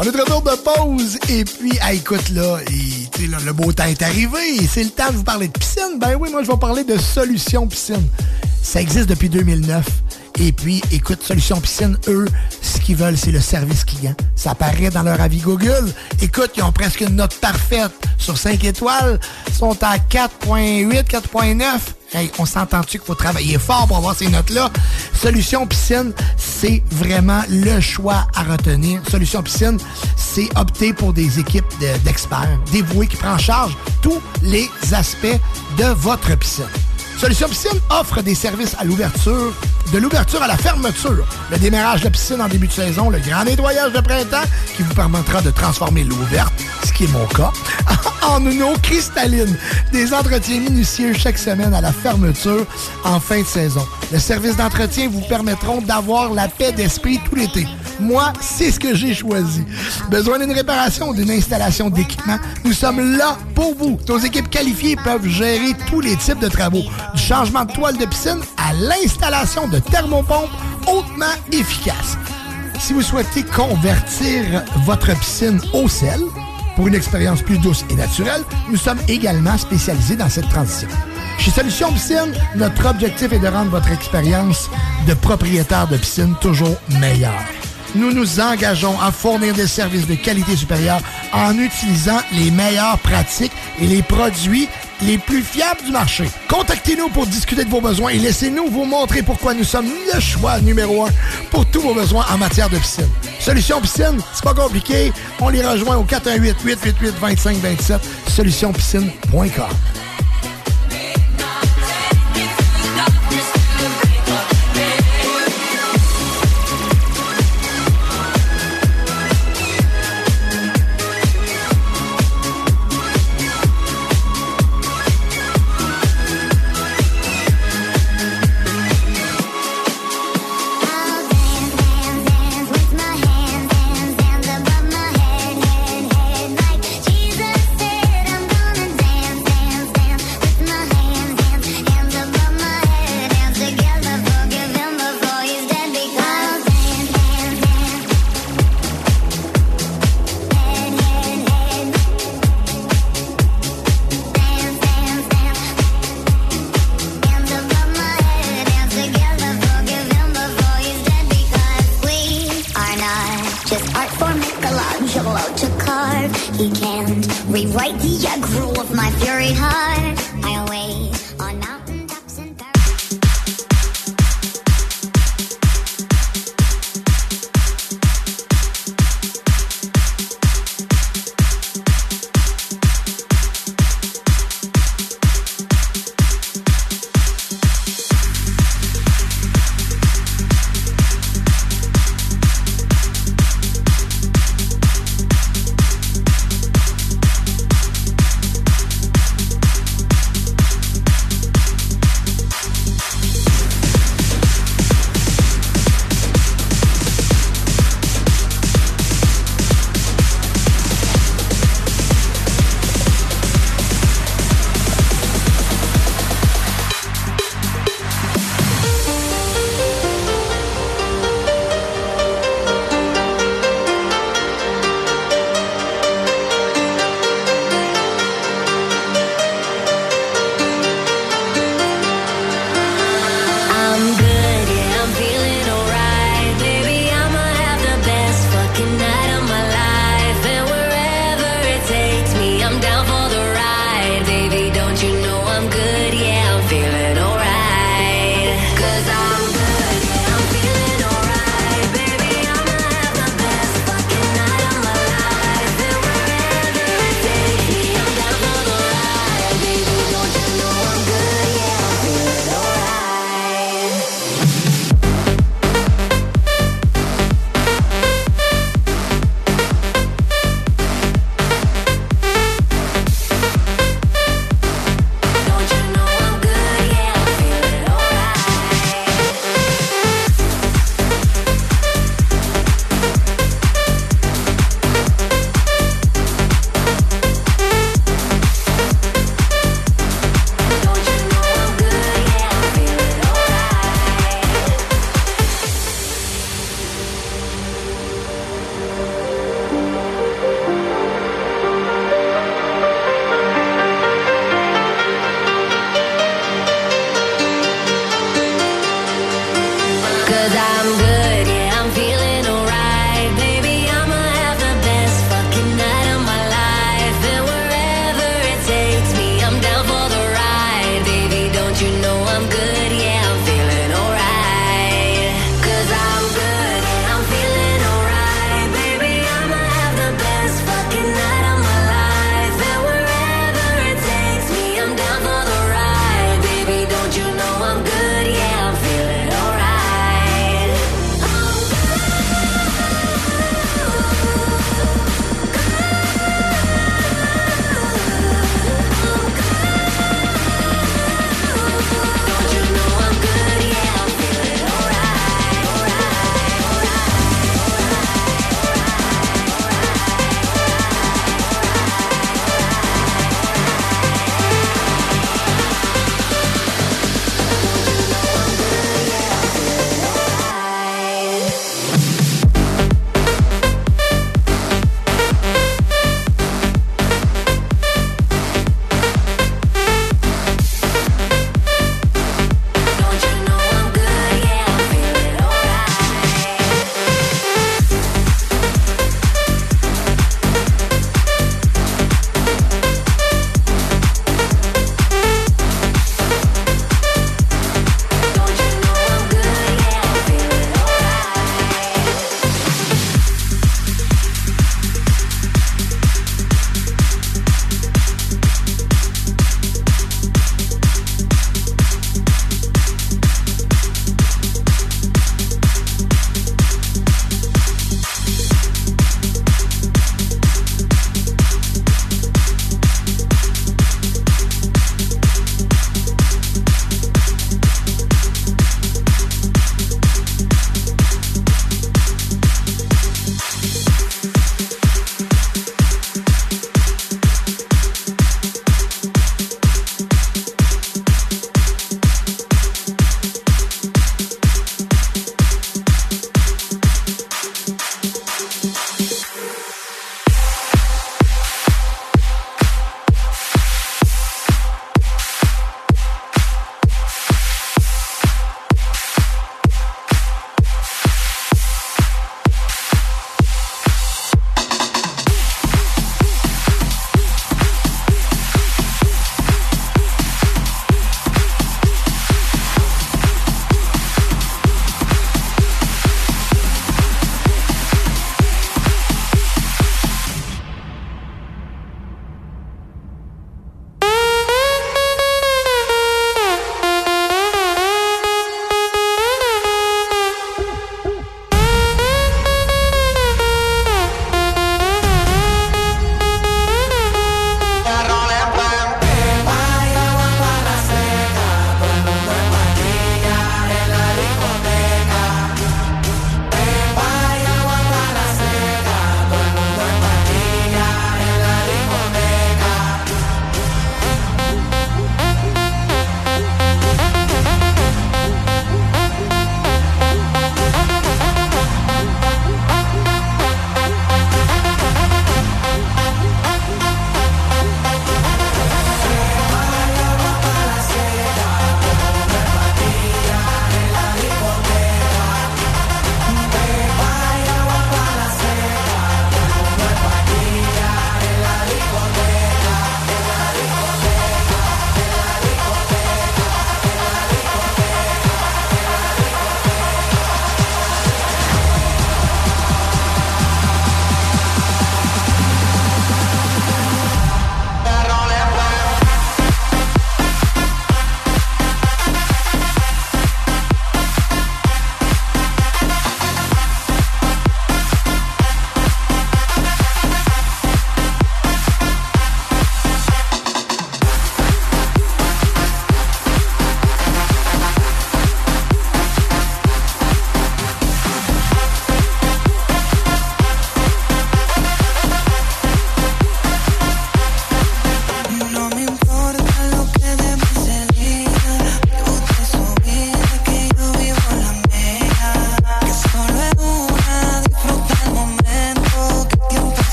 [SPEAKER 7] On est de retour de pause et puis, ah, écoute là, le beau temps est arrivé c'est le temps de vous parler de piscine. Ben oui, moi je vais parler de Solution Piscine. Ça existe depuis 2009. Et puis, écoute, Solution Piscine, eux, ce qu'ils veulent, c'est le service client. Ça apparaît dans leur avis Google. Écoute, ils ont presque une note parfaite sur 5 étoiles. Ils sont à 4.8, 4.9. Hey, on s'entend-tu qu'il faut travailler fort pour avoir ces notes-là? Solution Piscine, c'est vraiment le choix à retenir. Solution Piscine, c'est opter pour des équipes de- d'experts dévoués qui prennent en charge tous les aspects de votre piscine. Solution Piscine offre des services à l'ouverture, de l'ouverture à la fermeture, le démarrage de piscine en début de saison, le grand nettoyage de printemps qui vous permettra de transformer l'eau verte, ce qui est mon cas, en une eau cristalline. Des entretiens minutieux chaque semaine à la fermeture en fin de saison. Le service d'entretien vous permettront d'avoir la paix d'esprit tout l'été. Moi, c'est ce que j'ai choisi. Besoin d'une réparation ou d'une installation d'équipement? Nous sommes là pour vous. Nos équipes qualifiées peuvent gérer tous les types de travaux. Du changement de toile de piscine à l'installation de thermopompes hautement efficaces. Si vous souhaitez convertir votre piscine au sel pour une expérience plus douce et naturelle, nous sommes également spécialisés dans cette transition. Chez Solution Piscine, notre objectif est de rendre votre expérience de propriétaire de piscine toujours meilleure. Nous nous engageons à fournir des services de qualité supérieure en utilisant les meilleures pratiques et les produits les plus fiables du marché. Contactez-nous pour discuter de vos besoins et laissez-nous vous montrer pourquoi nous sommes le choix numéro un pour tous vos besoins en matière de piscine. Solution Piscine, c'est pas compliqué. On les rejoint au 418 888 2527 solutionpiscine.com.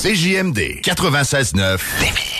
[SPEAKER 28] CJMD 96-9.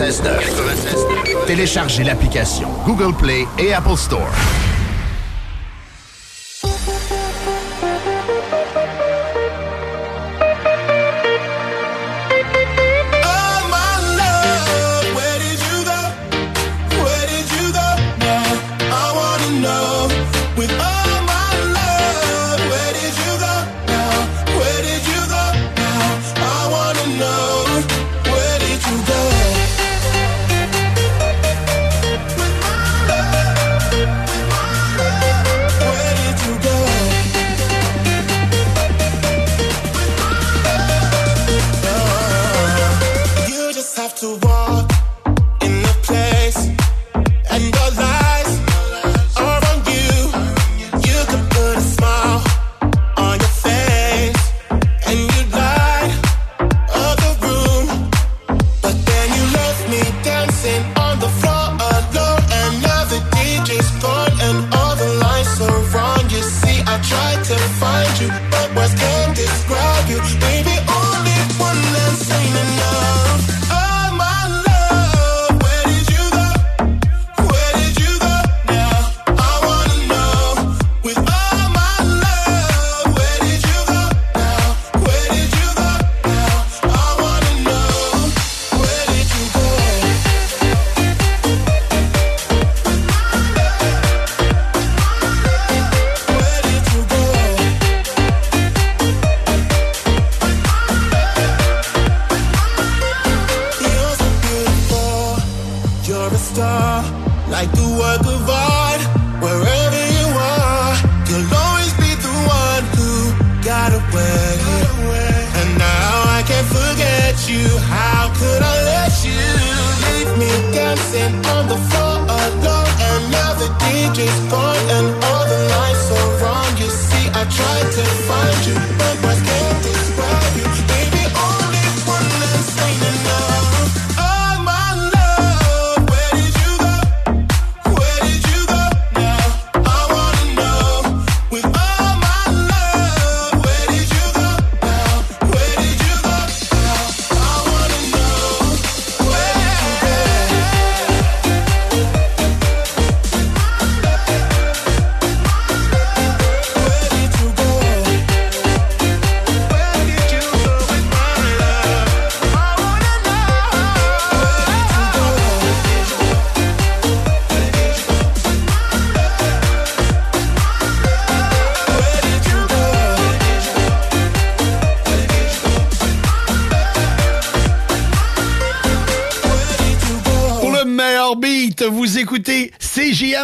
[SPEAKER 29] 96.9. Téléchargez l'application Google Play et Apple Store.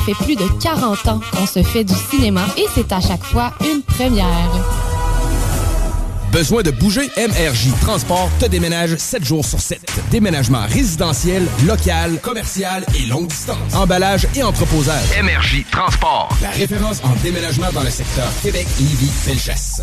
[SPEAKER 30] Ça fait plus de 40 ans qu'on se fait du cinéma et c'est à chaque fois une première.
[SPEAKER 23] Besoin de bouger? MRJ Transport te déménage 7 jours sur 7. Déménagement résidentiel, local, commercial et longue distance. Emballage et entreposage.
[SPEAKER 1] MRJ Transport.
[SPEAKER 23] La référence en déménagement dans le secteur Québec, Lévis, Felchasse.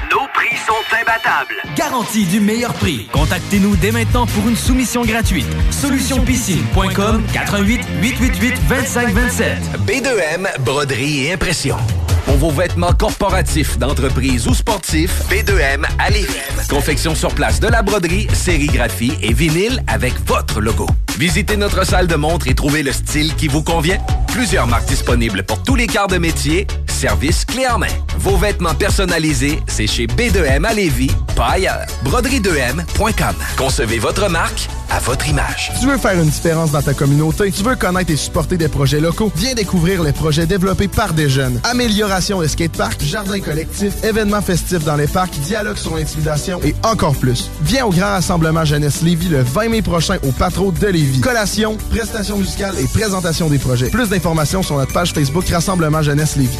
[SPEAKER 1] Garantie du meilleur prix. Contactez-nous dès maintenant pour une soumission gratuite. Solutionpiscine.com 88 888 2527.
[SPEAKER 6] B2M, broderie et impression. Pour vos vêtements corporatifs, d'entreprise ou sportifs, B2M à Lévis. Confection sur place de la broderie, sérigraphie et vinyle avec votre logo. Visitez notre salle de montre et trouvez le style qui vous convient. Plusieurs marques disponibles pour tous les quarts de métier. Service clé en main. Vos vêtements personnalisés, c'est chez B2M à Lévis, pas ailleurs. Broderie2M.com. Concevez votre marque, à votre image.
[SPEAKER 3] Tu veux faire une différence dans ta communauté? Tu veux connaître et supporter des projets locaux? Viens découvrir les projets développés par des jeunes. Amélioration de skatepark, jardin collectif, événements festifs dans les parcs, dialogue sur l'intimidation et encore plus. Viens au Grand Rassemblement Jeunesse Lévis le 20 mai prochain au Patro de Lévis. Collation, prestations musicales et présentation des projets. Plus d'informations sur notre page Facebook Rassemblement Jeunesse Lévis.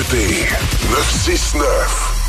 [SPEAKER 31] Party 969.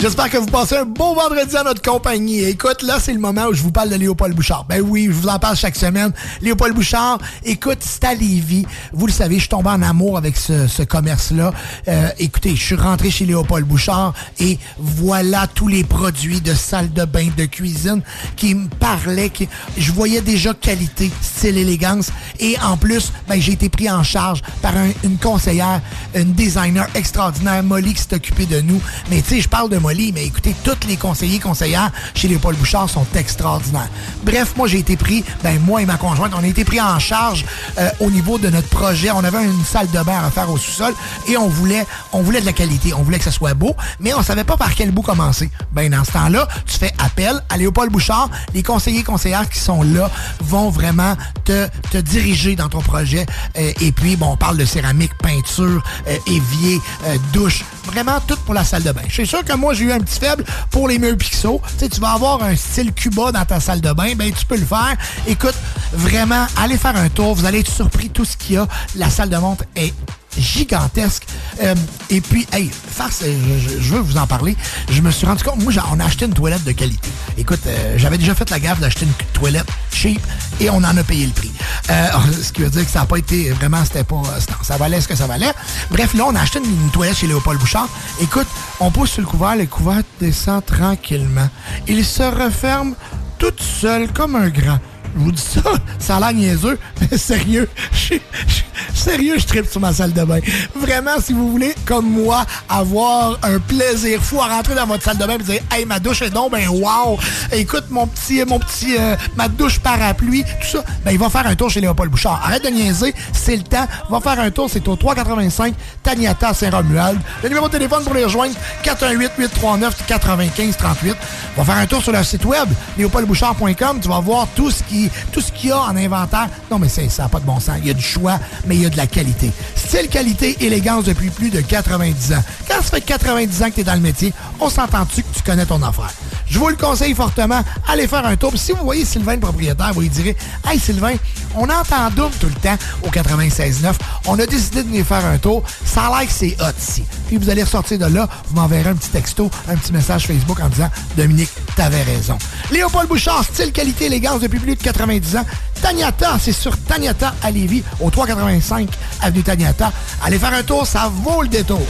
[SPEAKER 7] J'espère que vous passez un bon vendredi à notre compagnie. Écoute, là, c'est le moment où je vous parle de Léopold Bouchard. Ben oui, je vous en parle chaque semaine. Léopold Bouchard, écoute, c'est à Lévis. Vous le savez, je suis tombé en amour avec ce, ce commerce-là. Euh, écoutez, je suis rentré chez Léopold Bouchard et voilà tous les produits de salle de bain, de cuisine qui me parlaient. Qui, je voyais déjà qualité, style, élégance. Et en plus, ben, j'ai été pris en charge par un- une conseillère, une designer extraordinaire, Molly, qui s'est occupée de nous. Mais tu sais, je parle de Molly, mais écoutez, tous les conseillers, conseillères chez Léopold Bouchard sont extraordinaires. Bref, moi, j'ai été pris, ben moi et ma conjointe, on a été pris en charge euh, au niveau de notre projet. On avait une salle de bain à faire au sous-sol et on voulait, on voulait de la qualité. On voulait que ça soit beau, mais on savait pas par quel bout commencer. Ben, dans ce temps-là, tu fais appel à Léopold Bouchard. Les conseillers, conseillères qui sont là vont vraiment te, te diriger dans ton projet. Euh, et puis, bon, on parle de céramique, peinture, euh, évier, euh, douche. Vraiment tout pour la salle de bain. Suis sûr que moi, j'ai eu un petit faible pour les murs pixels. Tu tu vas avoir un style Cuba dans ta salle de bain, ben tu peux le faire. Écoute, vraiment, allez faire un tour. Vous allez être surpris tout ce qu'il y a. La salle de montre est gigantesque. Euh, et puis, hey, farce, euh, je, veux vous en parler. Je me suis rendu compte, moi, on a acheté une toilette de qualité. Écoute, euh, j'avais déjà fait la gaffe d'acheter une toilette cheap et on en a payé le prix. Euh, ce qui veut dire que ça n'a pas été vraiment, c'était pas, ça valait ce que ça valait. Bref, là, on a acheté une, une toilette chez Léopold Bouchard. Écoute, on pousse sur le couvert, le couvert descend tranquillement. Il se referme toute seule comme un grand. Je vous dis ça, ça a l'air niaiseux, mais sérieux, je, sérieux, je tripe sur ma salle de bain. Vraiment, si vous voulez, comme moi, avoir un plaisir fou à rentrer dans votre salle de bain et dire Hey, ma douche est donc ben wow! Écoute, mon petit, mon petit, euh, ma douche parapluie, tout ça, ben il va faire un tour chez Léopold Bouchard. Arrête de niaiser, c'est le temps. Va faire un tour, c'est au 385 Taniata Saint-Romuald. Le numéro de téléphone pour les rejoindre, 418-839-9538. Va faire un tour sur leur site web, léopoldbouchard.com. Tu vas voir tout ce qui, tout ce qu'il y a en inventaire. Non, mais ça n'a pas de bon sens. Il y a du choix, mais il y a de la qualité. Style, qualité, élégance depuis plus de 90 ans. Quand ça fait 90 ans que tu es dans le métier, on s'entend-tu que tu connais ton affaire? Je vous le conseille fortement. Allez faire un tour. Si vous voyez Sylvain, le propriétaire, vous lui direz Hey Sylvain, on entend double tout le temps au 96.9. On a décidé de venir faire un tour. Ça a c'est hot ici. Puis vous allez ressortir de là, vous m'enverrez un petit texto, un petit message Facebook en disant Dominique, t'avais raison. Léopold Bouchard, style, qualité, élégance depuis plus de 90 ans. Taniata, c'est sur Taniata à Lévis, au 385 avenue Taniata. Allez faire un tour, ça vaut le détour.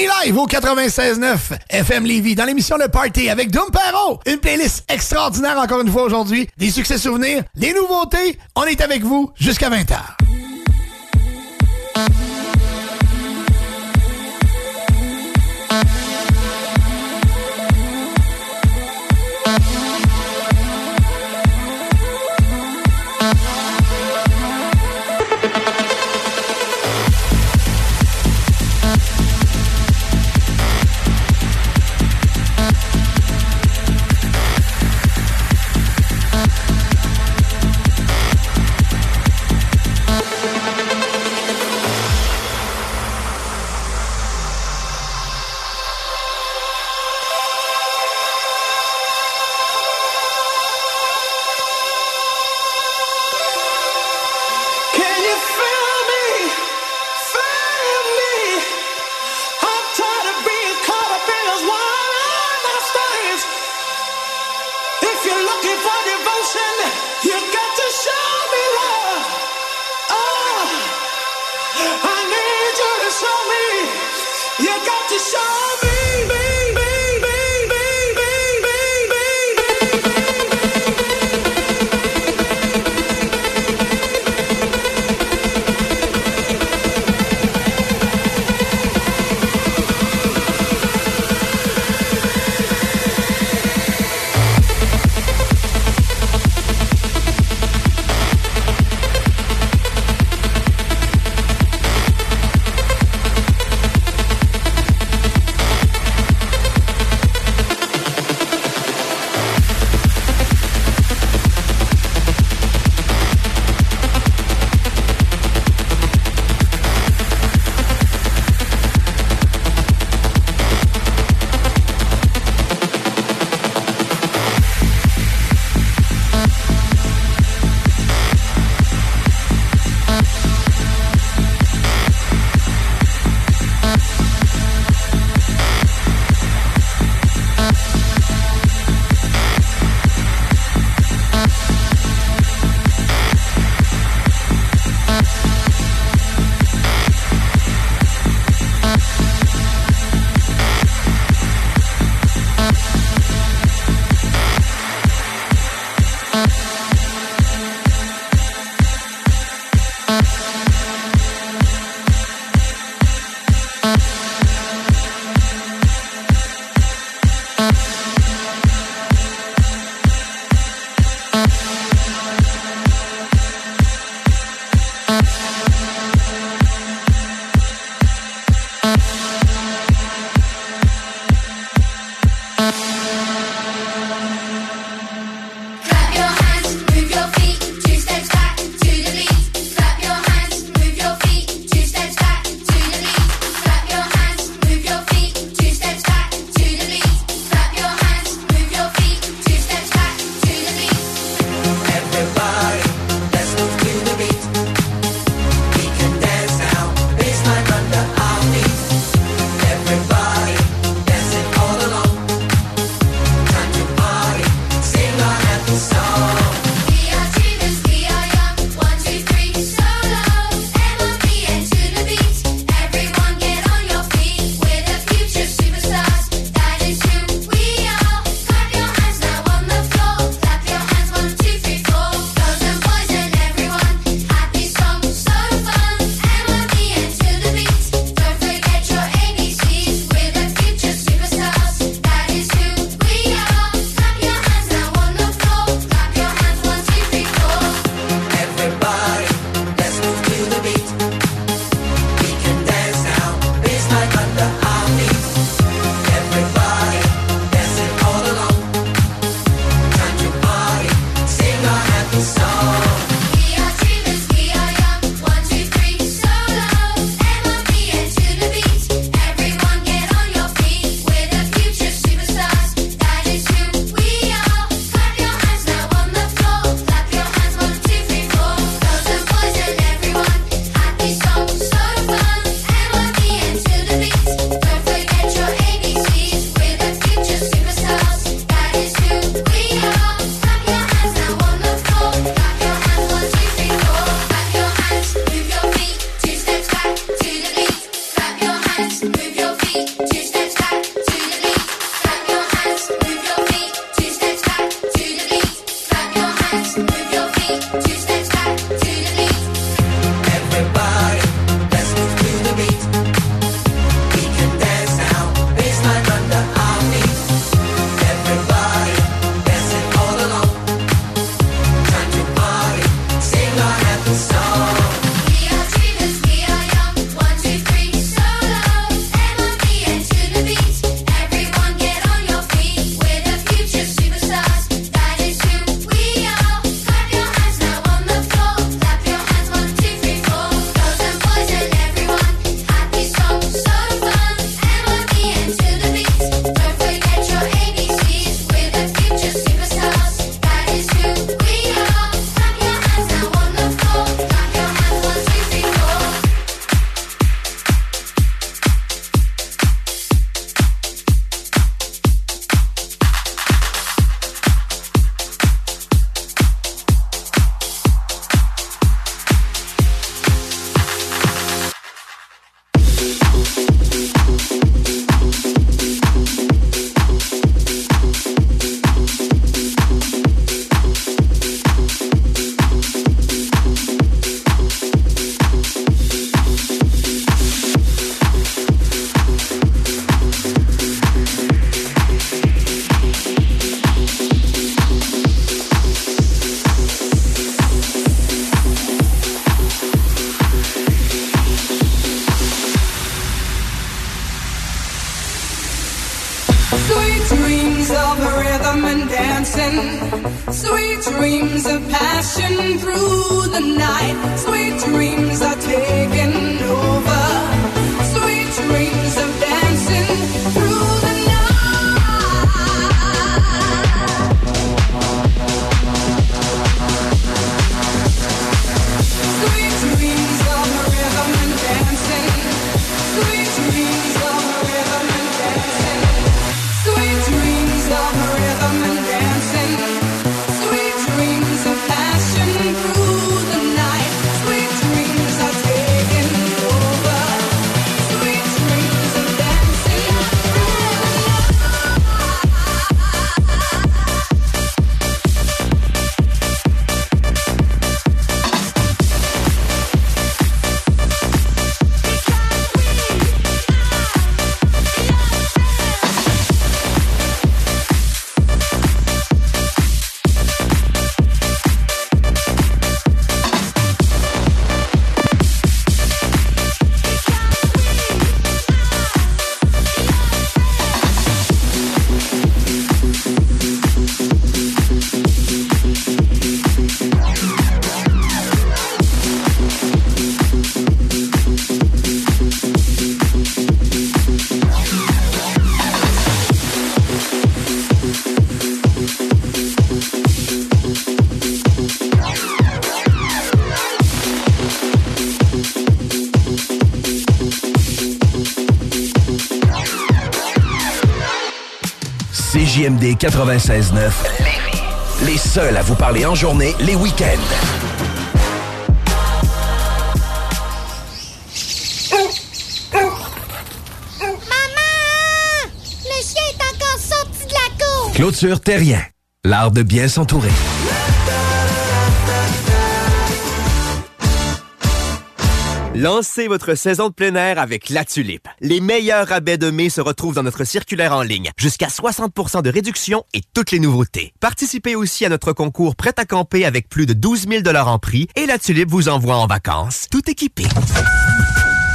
[SPEAKER 7] Est live au 96.9 FM Lévis dans l'émission Le Party avec Doom Perro. Une playlist extraordinaire encore une fois aujourd'hui. Des succès souvenirs, des nouveautés. On est avec vous jusqu'à 20h.
[SPEAKER 6] 96.9. Les seuls à vous parler en journée, les week-ends.
[SPEAKER 32] Maman! Le chien est encore sorti de la cour!
[SPEAKER 6] Clôture Terrien. L'art de bien s'entourer.
[SPEAKER 2] Lancez votre saison de plein air avec La Tulipe. Les meilleurs rabais de mai se retrouvent dans notre circulaire en ligne. Jusqu'à 60% de réduction et toutes les nouveautés. Participez aussi à notre concours Prêt à camper avec plus de 12 000 en prix et La Tulipe vous envoie en vacances, tout équipé.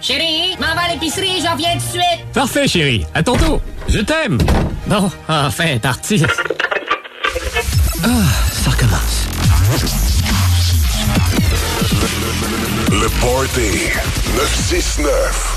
[SPEAKER 33] Chérie, m'en va à l'épicerie, j'en viens tout de suite.
[SPEAKER 34] Parfait, chérie. À tantôt. Je t'aime. Bon, enfin, parti. Ah, ça recommence.
[SPEAKER 35] Le Party 969.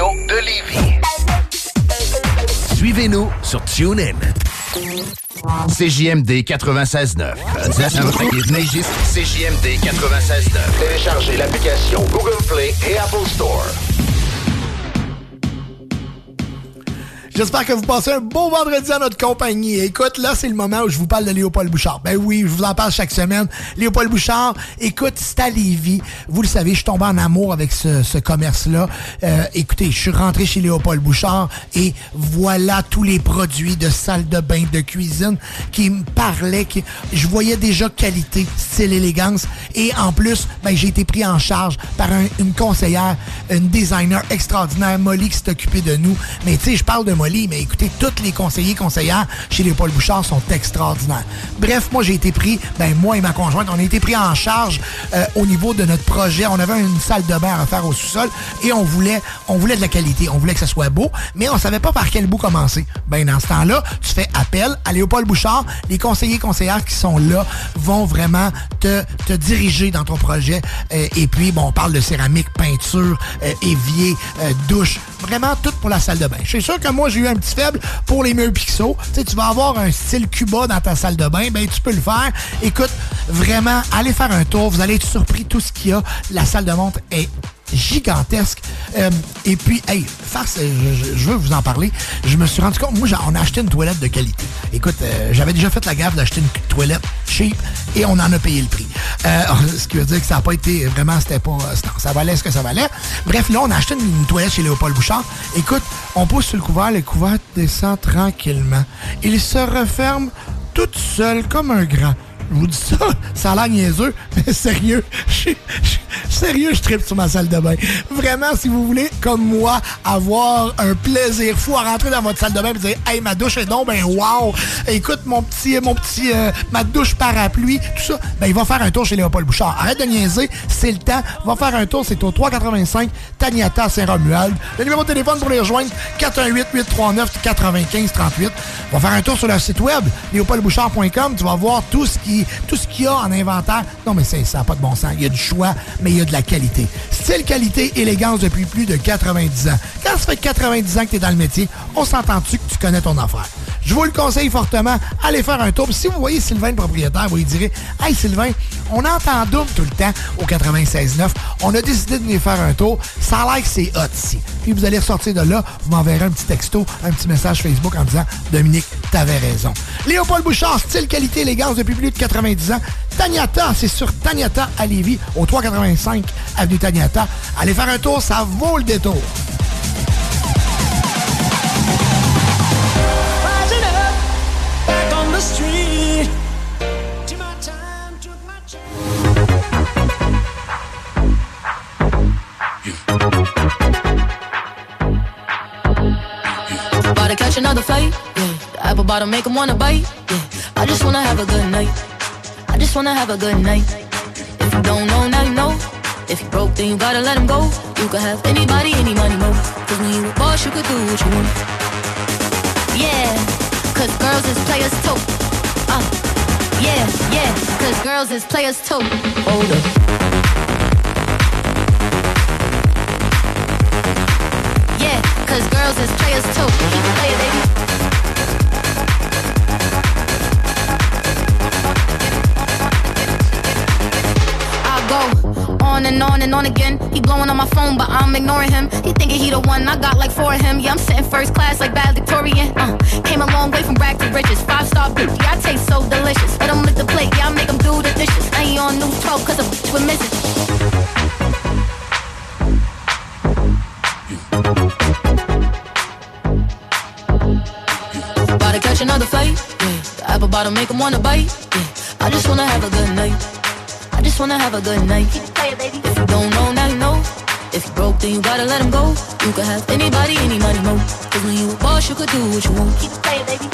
[SPEAKER 29] Radio de Lévis. Suivez-nous sur TuneIn. CJMD 96.9. CJMD 96.9. Téléchargez l'application Google Play et Apple Store.
[SPEAKER 7] J'espère que vous passez un beau vendredi à notre compagnie. Écoute, là, c'est le moment où je vous parle de Léopold Bouchard. Ben oui, je vous en parle chaque semaine. Léopold Bouchard, écoute, c'est à Lévis. Vous le savez, je suis tombé en amour avec ce, ce commerce-là. Euh, écoutez, je suis rentré chez Léopold Bouchard et voilà tous les produits de salle de bain, de cuisine qui me parlaient. Qui, je voyais déjà qualité, style, élégance. Et en plus, ben, j'ai été pris en charge par un- une conseillère, une designer extraordinaire, Molly, qui s'est occupée de nous. Mais tu sais, je parle de Mais écoutez, tous les conseillers, conseillères chez les Paul Bouchard sont extraordinaires. Bref, moi, j'ai été pris, ben moi et ma conjointe, on a été pris en charge euh, au niveau de notre projet. On avait une salle de bain à faire au sous-sol et on voulait, on voulait de la qualité. On voulait que ça soit beau, mais on savait pas par quel bout commencer. Ben, dans ce temps-là, tu fais appel à Léopold Bouchard. Les conseillers, conseillères qui sont là vont vraiment te, te diriger dans ton projet. Euh, et puis, bon, on parle de céramique, peinture, euh, évier, douche. Vraiment tout pour la salle de bain. Je suis sûr que moi, j'ai eu un petit faible pour les murs pixels. Tu tu vas avoir un style Cuba dans ta salle de bain, ben tu peux le faire. Écoute, vraiment, allez faire un tour. Vous allez être surpris tout ce qu'il y a. La salle de montre est gigantesque. Euh, et puis, hey, farce, euh, je, veux vous en parler. Je me suis rendu compte, moi, on a acheté une toilette de qualité. Écoute, euh, j'avais déjà fait la gaffe d'acheter une toilette cheap et on en a payé le prix. Euh, ce qui veut dire que ça n'a pas été vraiment, c'était pas, ça valait ce que ça valait. Bref, là, on a acheté une, une toilette chez Léopold Bouchard. Écoute, on pousse sur le couvert, le couvert descend tranquillement. Il se referme toute seule comme un grand. Je vous dis ça, ça a l'air niaiseux, mais sérieux, j'ai- j'ai- Sérieux, je tripe sur ma salle de bain. Vraiment, si vous voulez, comme moi, avoir un plaisir fou à rentrer dans votre salle de bain et dire Hey, ma douche est donc ben wow! Écoute, mon petit, mon petit, euh, ma douche parapluie, tout ça, ben il va faire un tour chez Léopold Bouchard. Arrête de niaiser, c'est le temps. Va faire un tour, c'est au 385 Taniata Saint-Romuald. Le numéro de téléphone pour les rejoindre, 418-839-9538. Va faire un tour sur leur site web, léopoldbouchard.com. Tu vas voir tout ce qui, tout ce qu'il y a en inventaire. Non, mais ça n'a pas de bon sens. Il y a du choix, mais il y a de la qualité. Style, qualité, élégance depuis plus de 90 ans. Quand ça fait 90 ans que tu es dans le métier, on s'entend-tu que tu connais ton affaire? Je vous le conseille fortement. Allez faire un tour. Si vous voyez Sylvain, le propriétaire, vous lui direz Hey Sylvain, on entend double tout le temps au 96.9. On a décidé de venir faire un tour. Ça a c'est hot ici. Puis vous allez ressortir de là. Vous m'enverrez un petit texto, un petit message Facebook en disant Dominique, t'avais raison. Léopold Bouchard, style, qualité, élégance depuis plus de 90 ans. Taniata, c'est sur Taniata à Lévis, au 385 avenue Taniata. Allez faire un tour, ça vaut le détour.
[SPEAKER 22] Just wanna have a good night. If you don't know, now you know. If you broke, then you gotta let him go. You could have anybody, any money, mo. Cause when you a boss, you could do what you want. Yeah, cause girls is players too. Uh, yeah, yeah, cause girls is players too. Hold up. Yeah, cause girls is players too. Keep baby. On and on and on again. He blowing on my phone, but I'm ignoring him. He thinking he the one, I got like four of him. Yeah, I'm sitting first class like bad Victorian. Uh, came a long way from rag to riches. Five star bitch, yeah, I taste so delicious. Let him lick the plate, yeah, I make him do the dishes. I ain't on news 12 cause a bitch with misses. About to catch another fight, yeah. The apple bottom make him wanna bite, yeah. I just wanna have a good night. I just wanna have a good night. If you don't know, now you know. If you broke, then you gotta let him go. You could have anybody, any money, mo. Cause when you a boss, you could do what you want. Keep it playing, baby.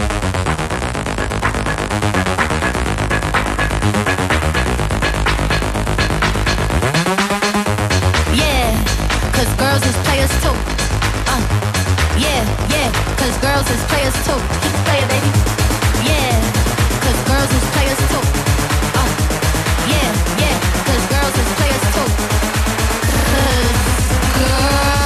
[SPEAKER 22] Yeah, cause girls is players too. Uh, yeah, yeah, cause girls is players too. Keep it baby. Yeah, cause girls is players too. Yeah, yeah, cause girls is players too. Cause girls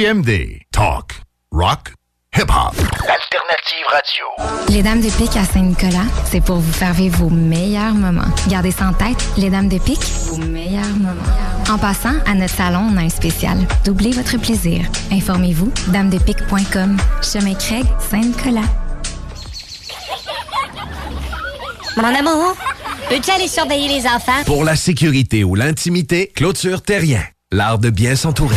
[SPEAKER 36] CJMD. Talk. Rock. Hip-hop.
[SPEAKER 37] Alternative radio.
[SPEAKER 25] Les Dames de Pique à Saint-Nicolas, c'est pour vous faire vivre vos meilleurs moments. Gardez ça en tête, les Dames de Pique, vos meilleurs moments. En passant, à notre salon, on a un spécial. Doublez votre plaisir. Informez-vous, damedepique.com. Chemin Craig, Saint-Nicolas.
[SPEAKER 38] Mon amour, peux-tu aller surveiller les enfants?
[SPEAKER 6] Pour la sécurité ou l'intimité, clôture terrien. L'art de bien s'entourer.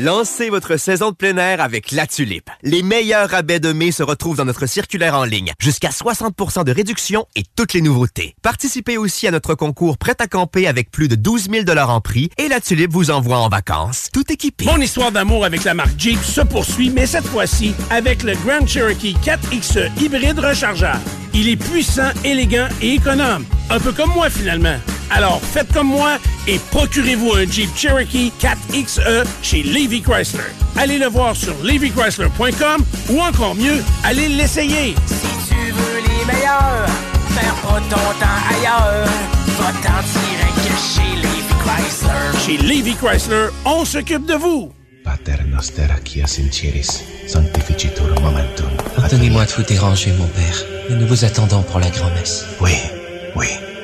[SPEAKER 2] Lancez votre saison de plein air avec La Tulipe. Les meilleurs rabais de mai se retrouvent dans notre circulaire en ligne. Jusqu'à 60% de réduction et toutes les nouveautés. Participez aussi à notre concours Prêt à camper avec plus de 12 000 en prix et La Tulipe vous envoie en vacances, tout équipé.
[SPEAKER 12] Mon histoire d'amour avec la marque Jeep se poursuit, mais cette fois-ci avec le Grand Cherokee 4XE hybride rechargeable. Il est puissant, élégant et économe. Un peu comme moi finalement. Alors faites comme moi et procurez-vous un Jeep Cherokee 4XE chez Levy Chrysler. Allez le voir sur levychrysler.com ou encore mieux, allez l'essayer.
[SPEAKER 13] Si tu veux les meilleurs, faire pas ton temps ailleurs, va t'en chez Levy Chrysler.
[SPEAKER 12] Chez Levy Chrysler, on s'occupe de vous.
[SPEAKER 39] Pater noster qui sinceris, sanctificetur momentum.
[SPEAKER 38] Pardonnez-moi de vous déranger, mon père. Nous vous attendons pour la grand-messe.
[SPEAKER 39] Oui, oui.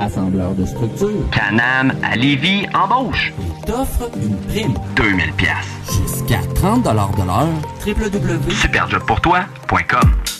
[SPEAKER 40] assembleur de structure.
[SPEAKER 6] Canam à Lévis embauche.
[SPEAKER 40] t'offre une prime.
[SPEAKER 6] 2000 pièces.
[SPEAKER 40] Jusqu'à 30 $ de l'heure.
[SPEAKER 29] www.superjobpourtoi.com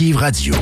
[SPEAKER 29] Radio.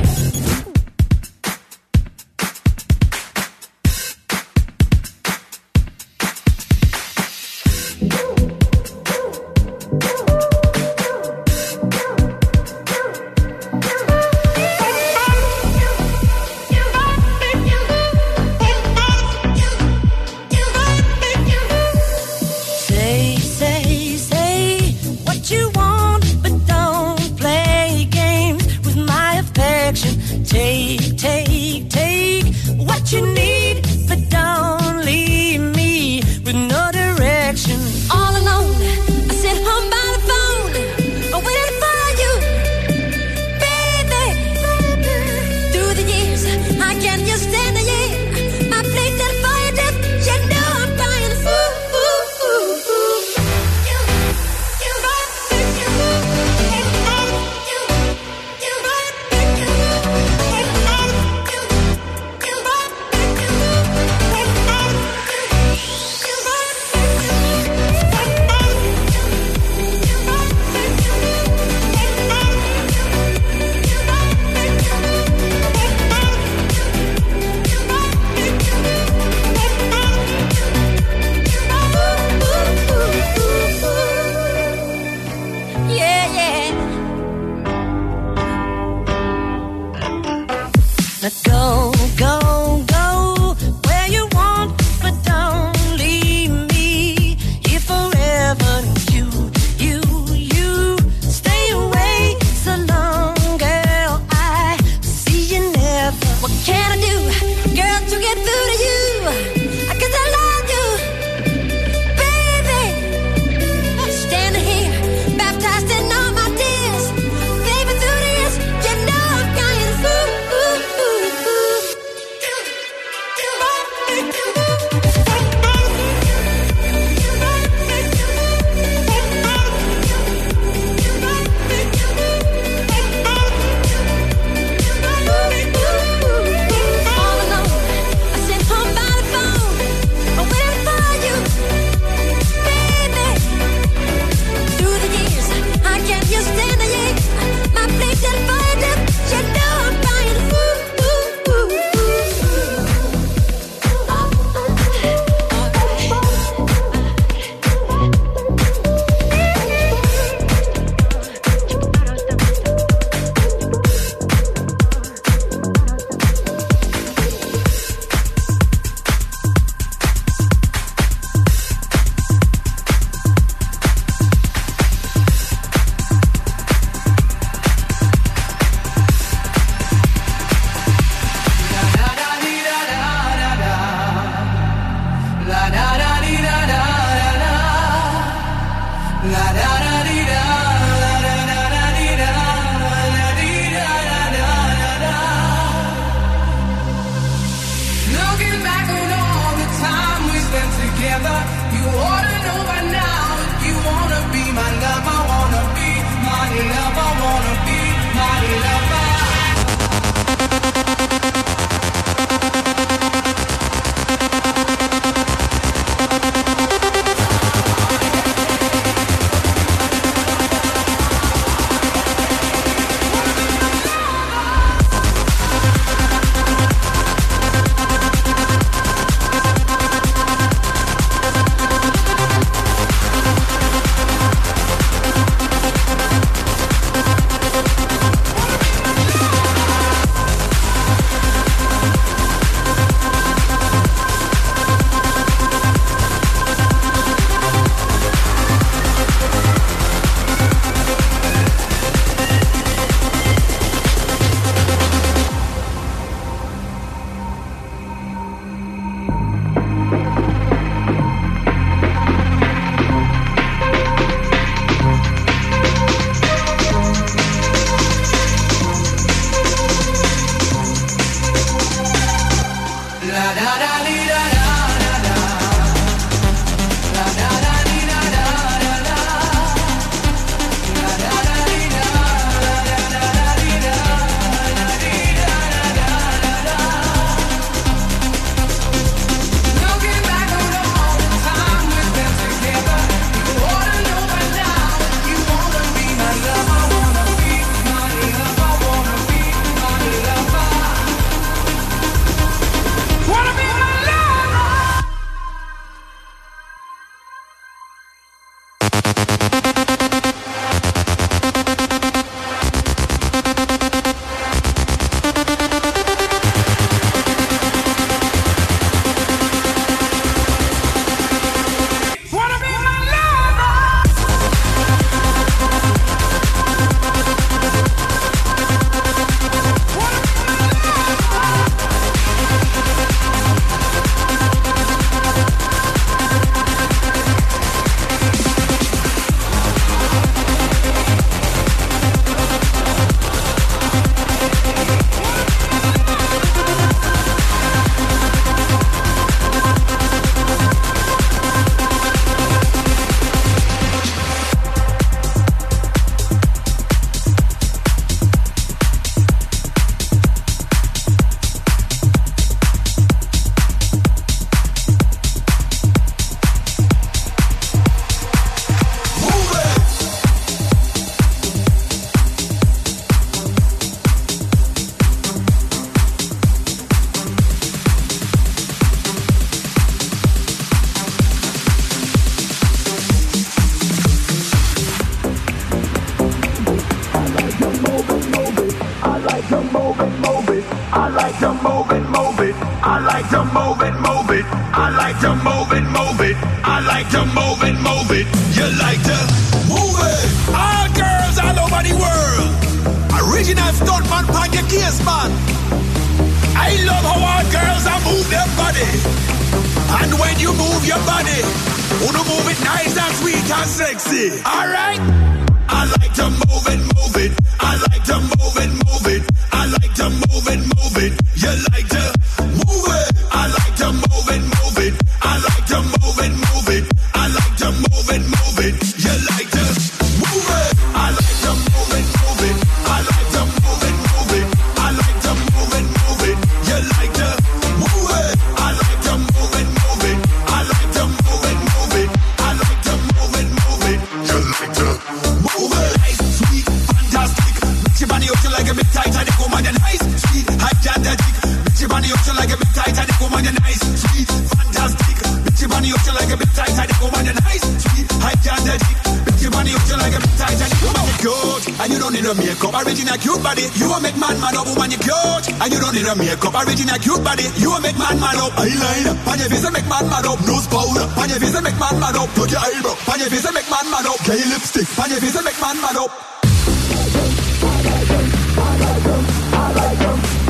[SPEAKER 41] no
[SPEAKER 31] makeup. Original cute body, you make man mad up. Eyeliner, on your visa make man mad up. Nose powder, on your visa make man mad up. Put your eyebrow, on your visa make man mad up. Gay lipstick, on your visa make man mad up.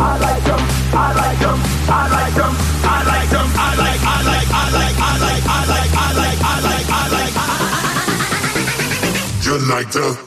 [SPEAKER 31] I like them, I like them, I like them, I like them, I like, I like, I like, I like, I like, I like, I like, I like, I like. You like the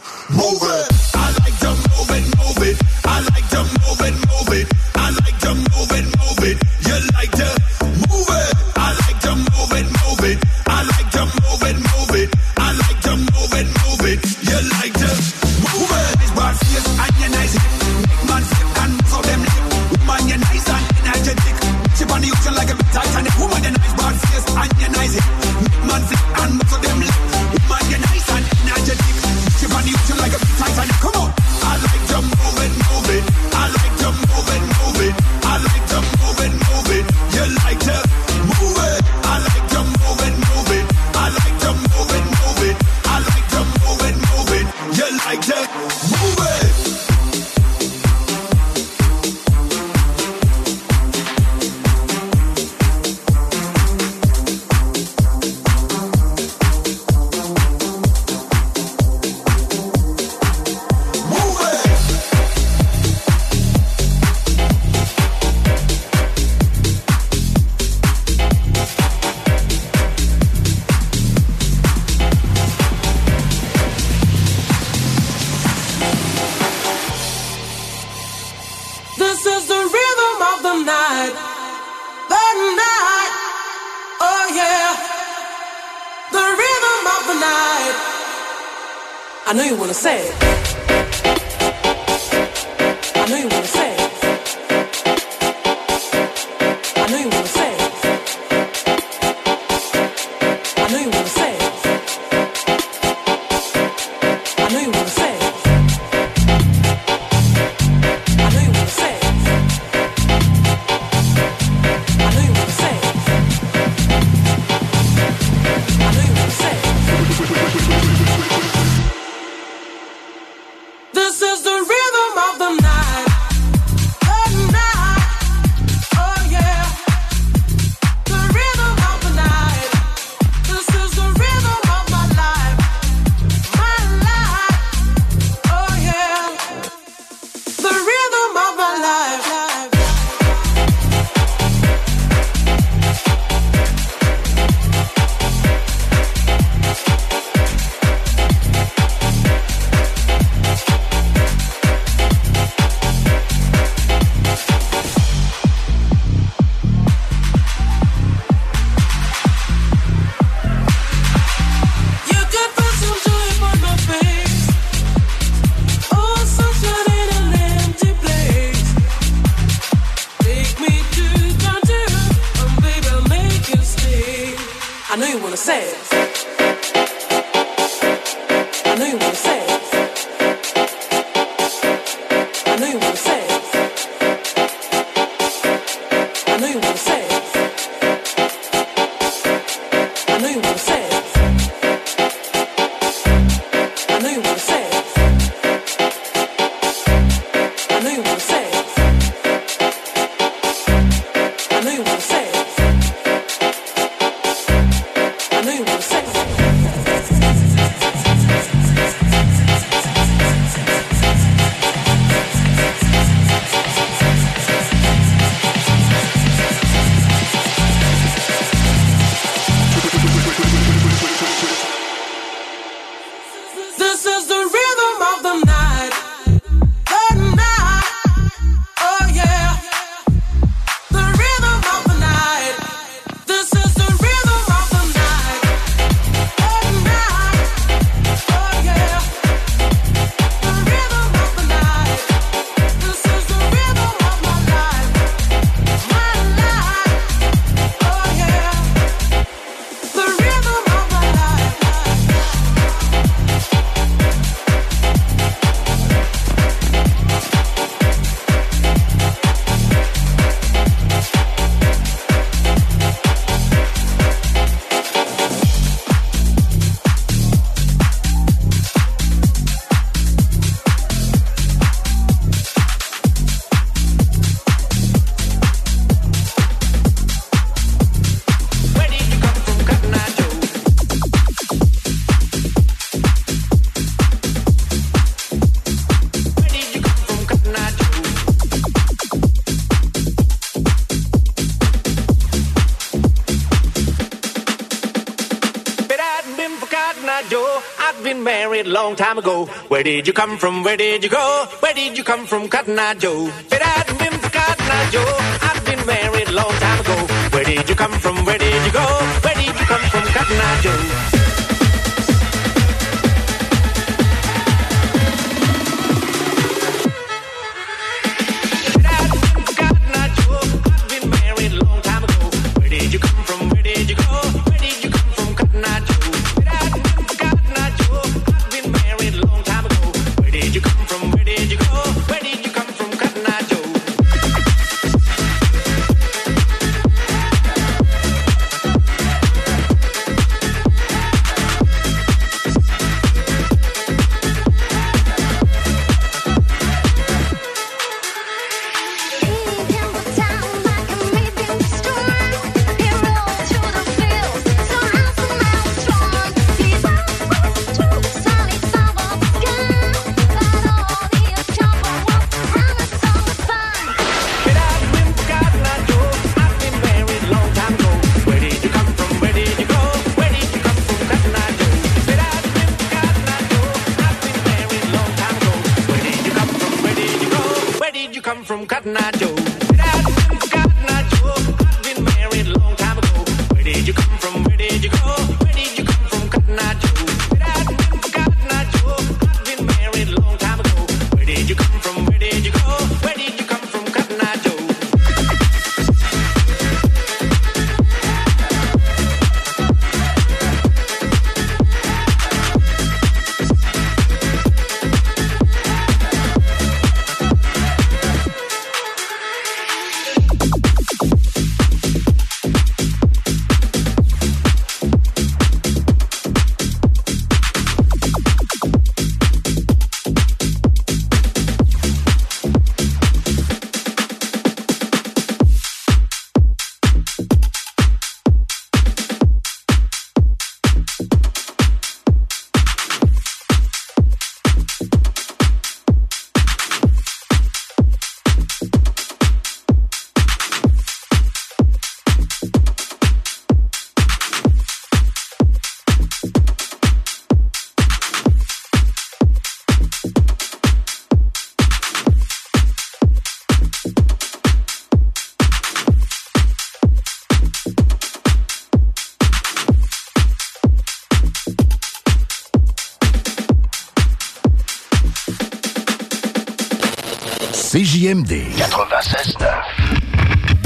[SPEAKER 42] Where did you come from? Where did you go? Where did you come from, Cotton Eye Joe? If it hadn't been Cotton Eye Joe, I've been married a long time ago. Where did you come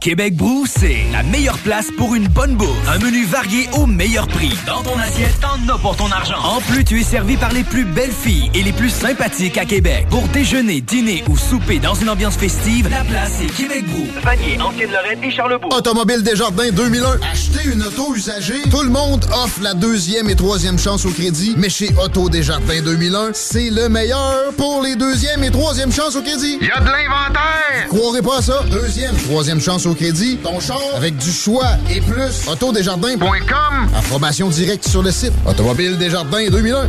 [SPEAKER 1] Québec Brou, c'est la meilleure place pour une bonne bouffe. Un menu varié au meilleur prix. Dans ton assiette, t'en as pour ton argent. En plus, tu es servi par les plus belles filles et les plus sympathiques à Québec. Pour déjeuner, dîner ou souper dans une ambiance festive, la place est Québec Brou. Vanier, Ancienne-Lorraine et Charlebourg.
[SPEAKER 43] Automobile Desjardins 2001. Acheter une auto usagée. Tout le monde offre la deuxième et troisième chance au crédit. Mais chez Auto Desjardins 2001, c'est le meilleur pour les deuxième et troisième chances au crédit.
[SPEAKER 44] Il y a de l'inventaire!
[SPEAKER 43] Croirez pas à ça. Deuxième, troisième chance au crédit. Ton char avec du choix et plus. Autodesjardins.com. Information directe sur le site. Automobile Desjardins 2001.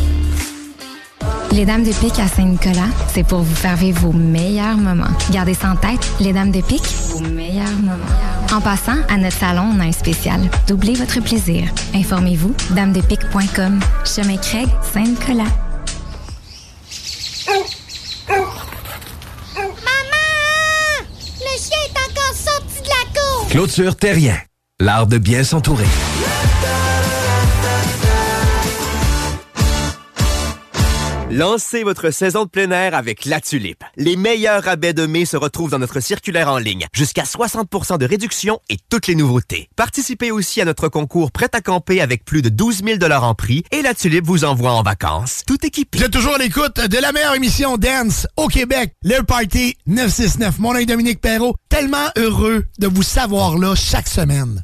[SPEAKER 25] Les Dames de Pique à Saint-Nicolas, c'est pour vous faire vivre vos meilleurs moments. Gardez ça en tête, les Dames de Pique, vos meilleurs moments. En passant, à notre salon, on a un spécial. Doublez votre plaisir. Informez-vous, damedepique.com. Chemin Craig, Saint-Nicolas.
[SPEAKER 45] Maman! Le chien est encore sorti de la cour!
[SPEAKER 6] Clôture Terrien. L'art de bien s'entourer.
[SPEAKER 2] Lancez votre saison de plein air avec La Tulipe. Les meilleurs rabais de mai se retrouvent dans notre circulaire en ligne. Jusqu'à 60% de réduction et toutes les nouveautés. Participez aussi à notre concours Prêt à camper avec plus de 12 000 en prix et La Tulipe vous envoie en vacances. Tout équipé.
[SPEAKER 7] Vous êtes toujours l'écoute de la meilleure émission Dance au Québec, le Party 969. Mon nom est Dominique Perrault. Tellement heureux de vous savoir là chaque semaine.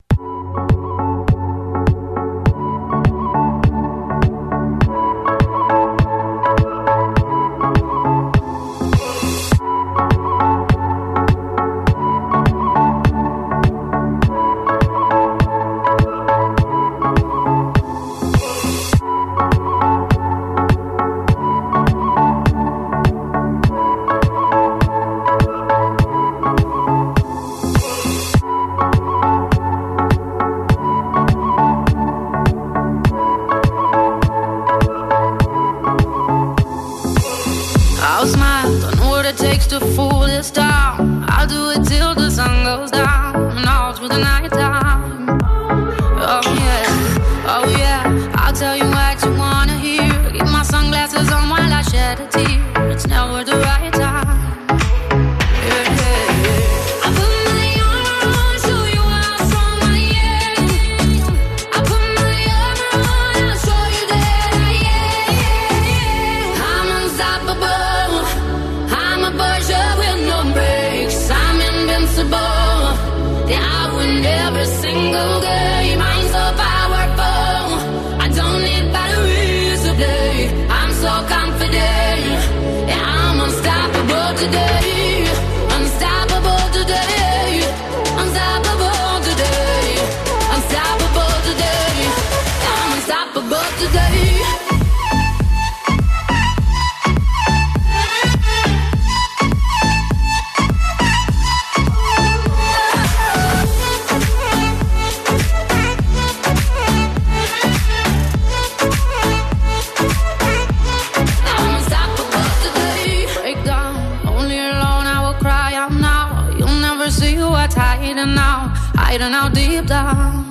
[SPEAKER 46] Hiding out deep down.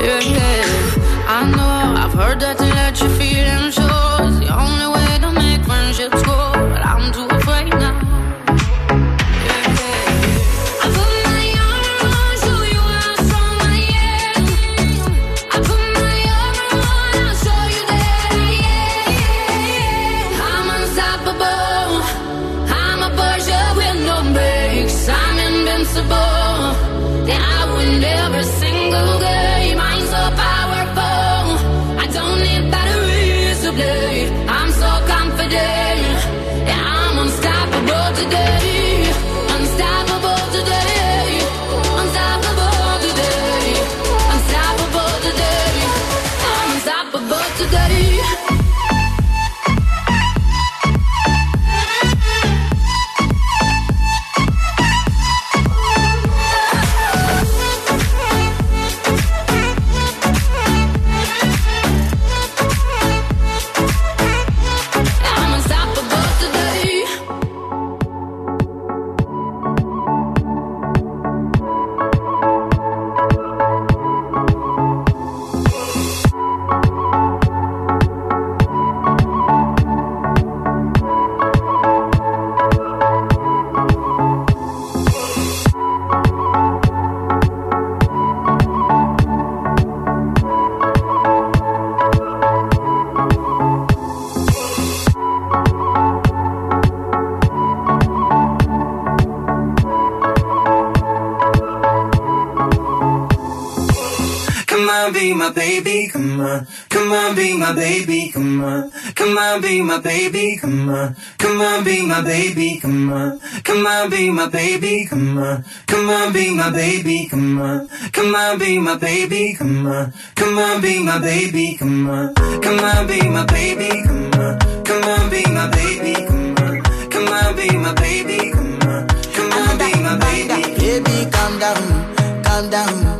[SPEAKER 46] Yeah, yeah. I know I've heard that to let your feelings show
[SPEAKER 47] my baby, come on. Come on, be my baby, come on. Come on, be my baby, come on. Come on, be my baby, come on. Come on, be my baby, come on. Come on, be my baby, come on. Come on, be my baby, come on. Come on, be my baby, come on. Come on, be my baby, come on. Come on, be my baby, come on. Come on, be my baby.
[SPEAKER 48] Baby, calm down, calm down.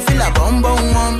[SPEAKER 48] feel a bum bum one.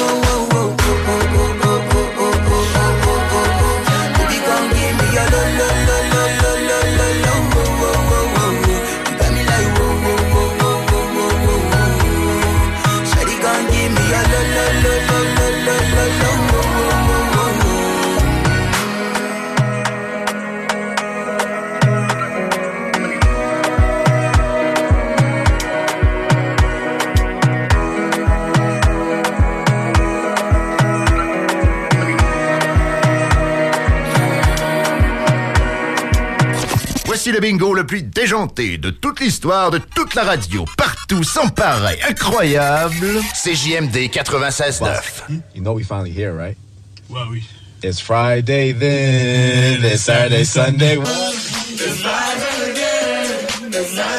[SPEAKER 49] bingo le plus déjanté de toute l'histoire, de toute la radio, partout, sans pareil, incroyable. CJMD 96.9.
[SPEAKER 6] Well, you know we finally here, right? Well, we... It's Friday then, it's Saturday, Sunday.
[SPEAKER 50] It's
[SPEAKER 28] Friday again, it's Friday.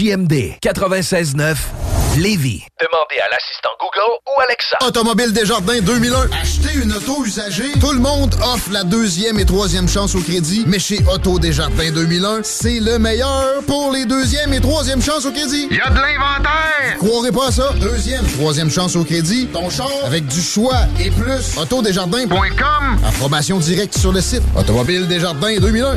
[SPEAKER 6] CJMD 96.9 Lévis.
[SPEAKER 43] Demandez à l'assistant Google ou Alexa. Automobile Desjardins 2001. Acheter une auto usagée. Tout le monde offre la deuxième et troisième chance au crédit. Mais chez Auto Desjardins 2001, c'est le meilleur pour les deuxième et troisième chances au crédit. Il y a de l'inventaire. Croirez pas à ça. Deuxième, troisième chance au crédit. Ton char avec du choix et plus. Autodesjardins.com. Approbation directe sur le site. Automobile Desjardins 2001.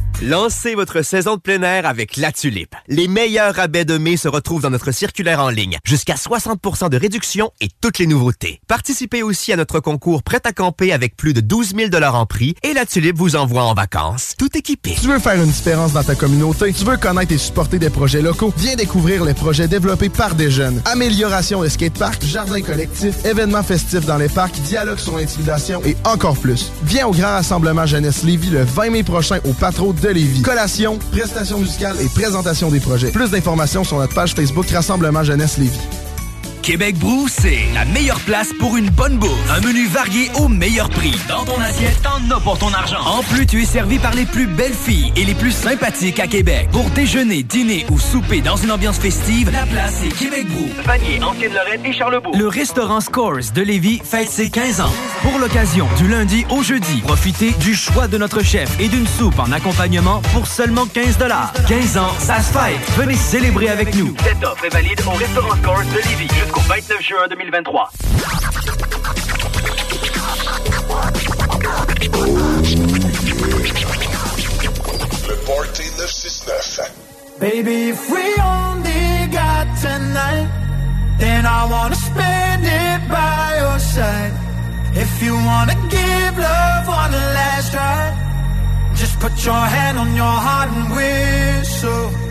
[SPEAKER 2] Lancez votre saison de plein air avec La Tulipe. Les meilleurs rabais de mai se retrouvent dans notre circulaire en ligne. Jusqu'à 60% de réduction et toutes les nouveautés. Participez aussi à notre concours Prêt à camper avec plus de 12 000 en prix et La Tulipe vous envoie en vacances, tout équipé.
[SPEAKER 3] Tu veux faire une différence dans ta communauté? Tu veux connaître et supporter des projets locaux? Viens découvrir les projets développés par des jeunes. Amélioration de skateparks, jardins collectifs, événements festifs dans les parcs, dialogue sur l'intimidation et encore plus. Viens au Grand Rassemblement Jeunesse Lévis le 20 mai prochain au Patro de Lévis. Collation, prestations musicales et présentation des projets. Plus d'informations sur notre page Facebook Rassemblement Jeunesse Lévis.
[SPEAKER 1] Québec Brou, c'est la meilleure place pour une bonne bouffe. Un menu varié au meilleur prix. Dans ton assiette, t'en as pour ton argent. En plus, tu es servi par les plus belles filles et les plus sympathiques à Québec. Pour déjeuner, dîner ou souper dans une ambiance festive, la place est Québec Brou.
[SPEAKER 51] Vanier, Ancienne-Lorraine et Charlebourg.
[SPEAKER 1] Le restaurant Scores de Lévis fête ses 15 ans. Pour l'occasion, du lundi au jeudi, profitez du choix de notre chef et d'une soupe en accompagnement pour seulement 15 15 ans, ça se fête. Venez célébrer avec nous.
[SPEAKER 51] Cette offre est valide au restaurant Scores de Lévis jusqu'au 29 juin 2023.
[SPEAKER 52] Le Party 969.
[SPEAKER 53] Baby, if we only got tonight, then I wanna spend it by your side. If you wanna give love one last try, just put your hand on your heart and whistle.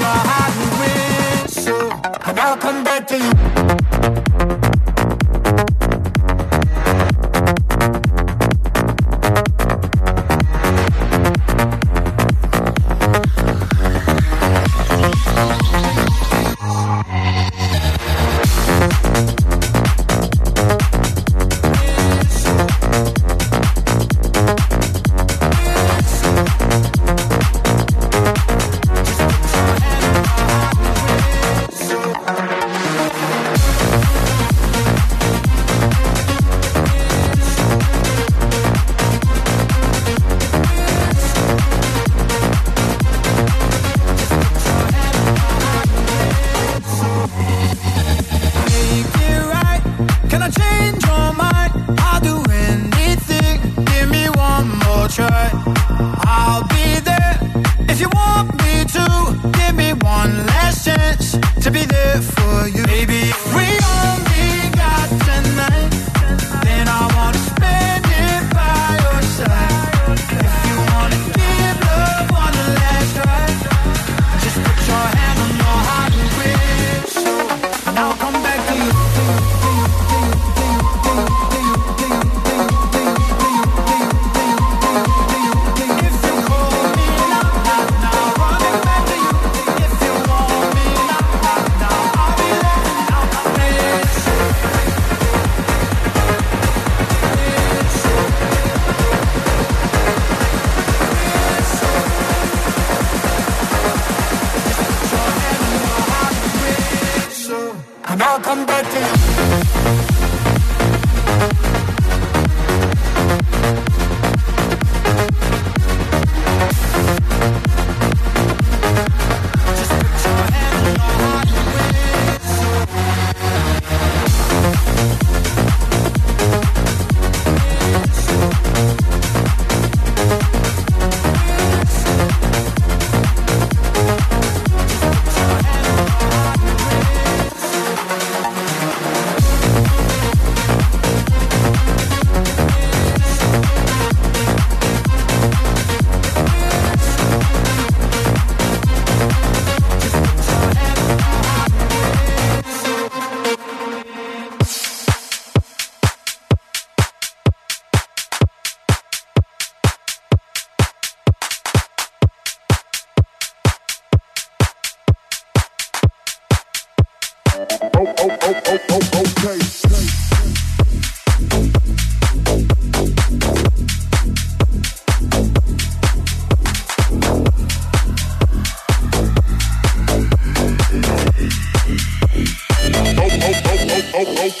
[SPEAKER 53] to you.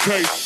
[SPEAKER 31] case.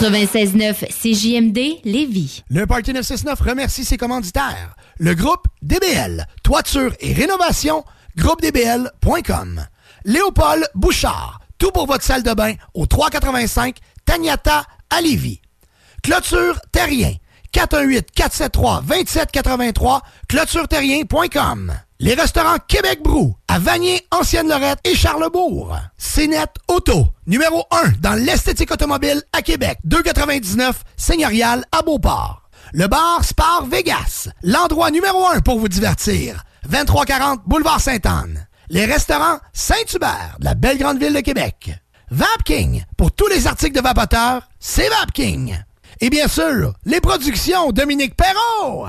[SPEAKER 54] 96.9 CJMD Lévis.
[SPEAKER 7] Le Party 969 remercie ses commanditaires. Le groupe DBL, toiture et rénovation, groupedbl.com. Léopold Bouchard, tout pour votre salle de bain au 385 Tagnata à Lévis. Clôture Terrien, 418-473-2783, clôtureterrien.com. Les restaurants Québec Brou, à Vanier, Ancienne-Lorette et Charlebourg. CNET Auto, numéro 1 dans l'esthétique automobile à Québec, 299 Seigneurial à Beauport. Le bar Spar Vegas, l'endroit numéro 1 pour vous divertir. 2340 Boulevard Sainte-Anne. Les restaurants Saint-Hubert, de la belle grande ville de Québec. Vapking, pour tous les articles de vapoteurs, c'est Vapking. Et bien sûr, les productions Dominique Perrault.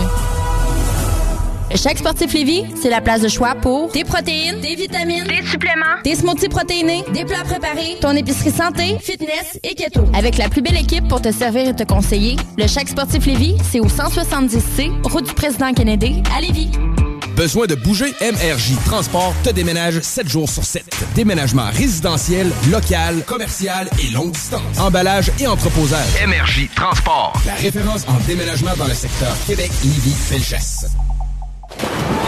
[SPEAKER 55] Chaque sportif Lévis, c'est la place de choix pour des protéines, des vitamines, des suppléments, des smoothies protéinés, des plats préparés, ton épicerie santé, fitness et keto. Avec la plus belle équipe pour te servir et te conseiller, le Chaque sportif Lévis, c'est au 170C, route du président Kennedy, à Lévis.
[SPEAKER 24] Besoin de bouger? MRJ Transport te déménage 7 jours sur 7. Déménagement résidentiel, local, commercial et longue distance. Emballage et entreposage.
[SPEAKER 6] MRJ Transport.
[SPEAKER 24] La référence en déménagement dans le secteur Québec, Lévis, Felchasse.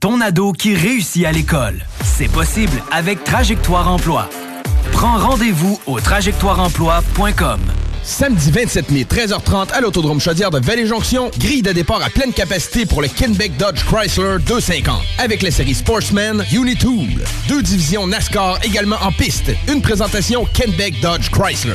[SPEAKER 1] Ton ado qui réussit à l'école. C'est possible avec Trajectoire Emploi. Prends rendez-vous au trajectoireemploi.com.
[SPEAKER 24] Samedi 27 mai, 13h30 à l'Autodrome Chaudière de Vallée-Jonction, grille de départ à pleine capacité pour le Kenbeck Dodge Chrysler 250. Avec les séries Sportsman, Unitool. Deux divisions NASCAR également en piste. Une présentation Kenbeck Dodge Chrysler.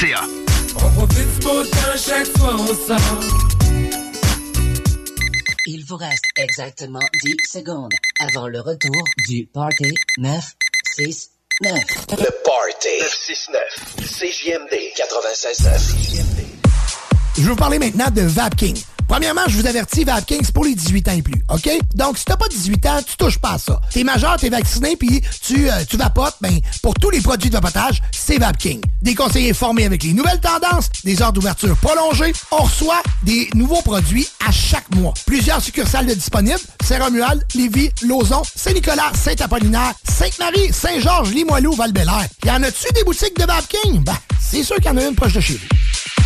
[SPEAKER 56] On profite du beau temps chaque fois on sort.
[SPEAKER 57] Il vous reste exactement 10 secondes avant le retour du Party 969.
[SPEAKER 58] Le Party 969. CJMD 96.9.
[SPEAKER 7] Je vais vous parler maintenant de Vapking. Premièrement, je vous avertis, Vapking, pour les 18 ans et plus, OK? Donc, si t'as pas 18 ans, tu touches pas à ça. T'es majeur, t'es vacciné, puis tu, euh, tu vapotes, ben, pour tous les produits de vapotage, c'est Vapking. Des conseillers formés avec les nouvelles tendances, des heures d'ouverture prolongées. On reçoit des nouveaux produits à chaque mois. Plusieurs succursales de disponibles. Saint-Romuald, Lévis, Lauson, Saint-Nicolas, Saint-Apollinaire, Sainte-Marie, Saint-Georges, Limoilou, val Y en a-tu des boutiques de Vapking? Ben, c'est sûr qu'il y en a une proche de chez vous.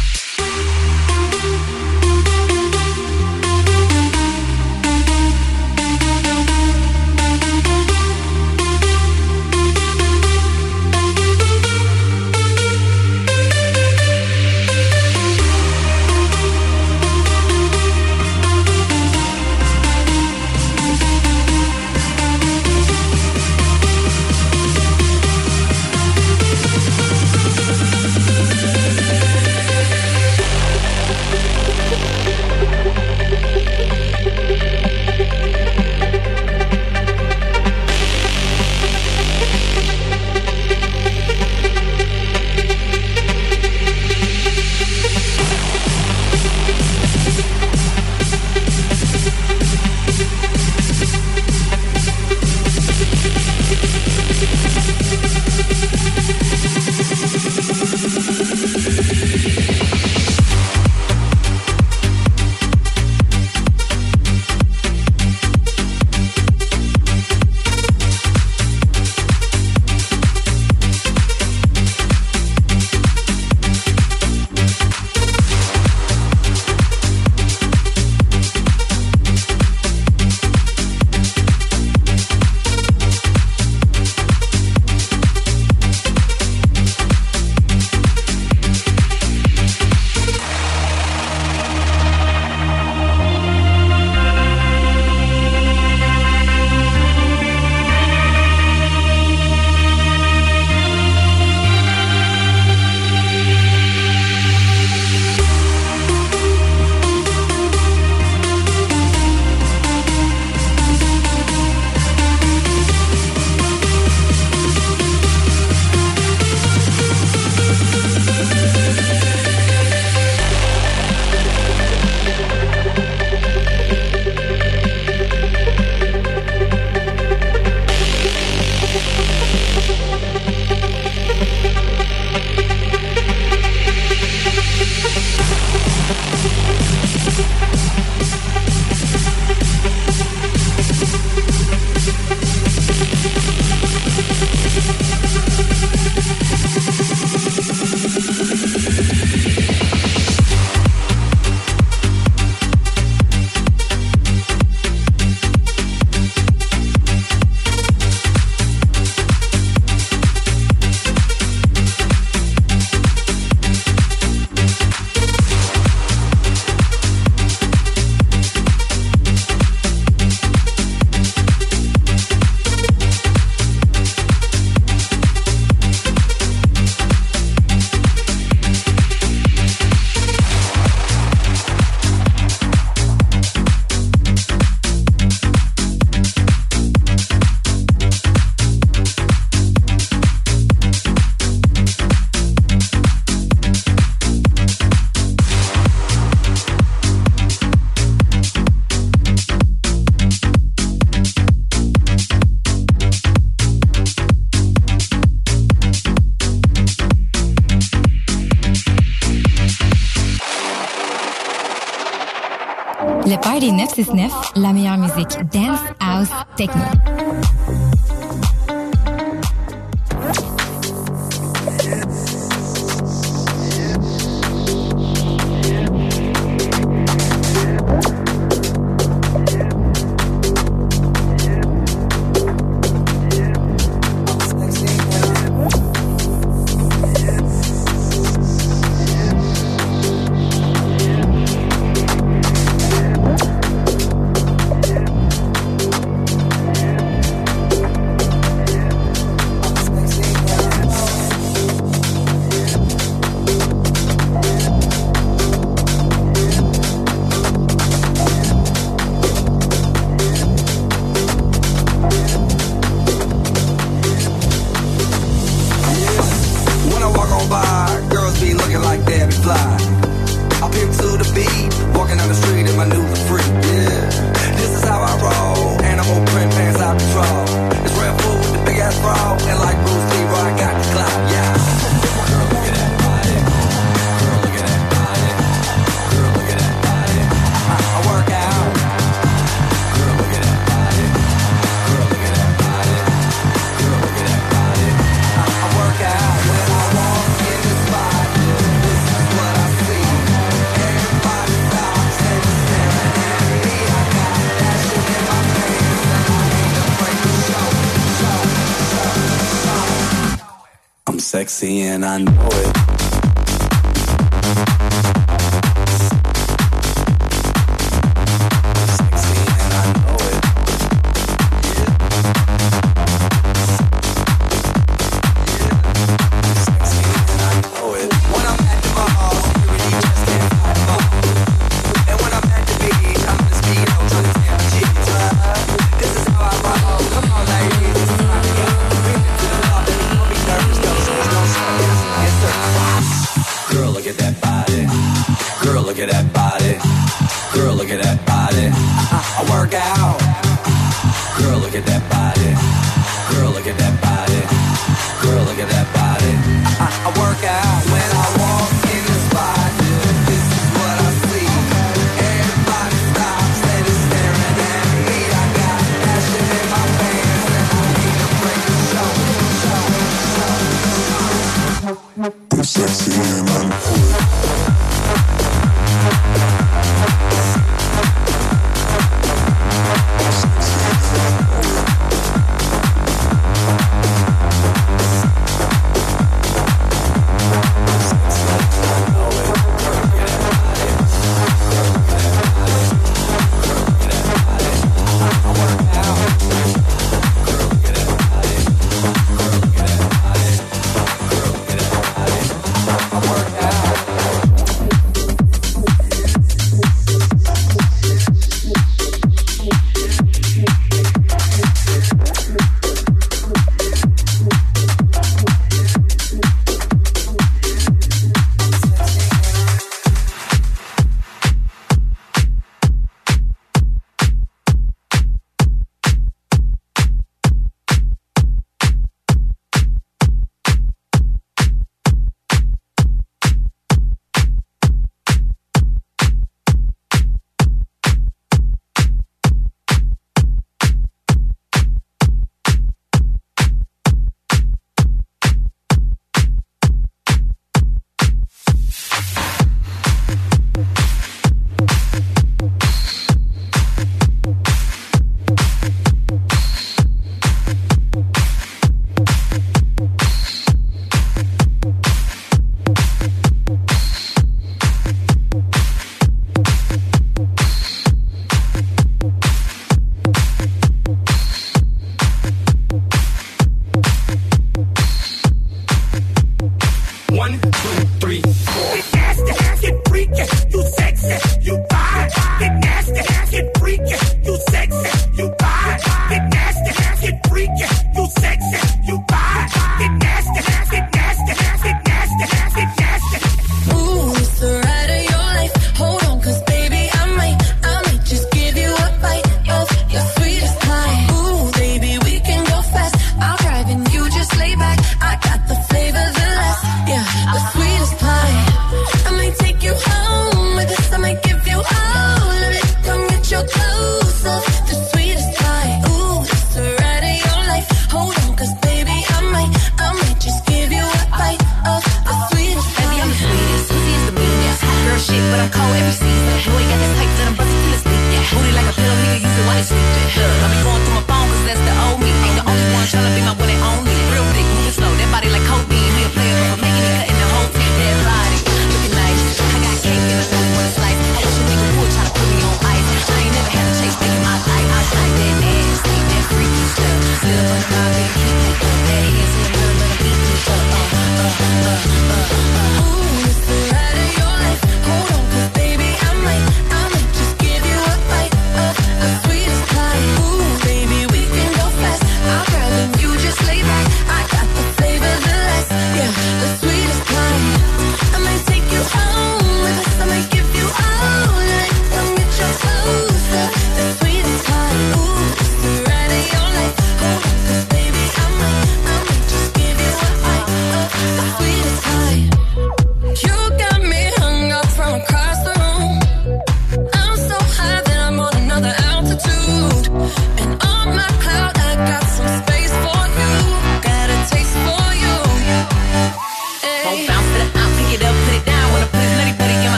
[SPEAKER 59] Sexy and I know it.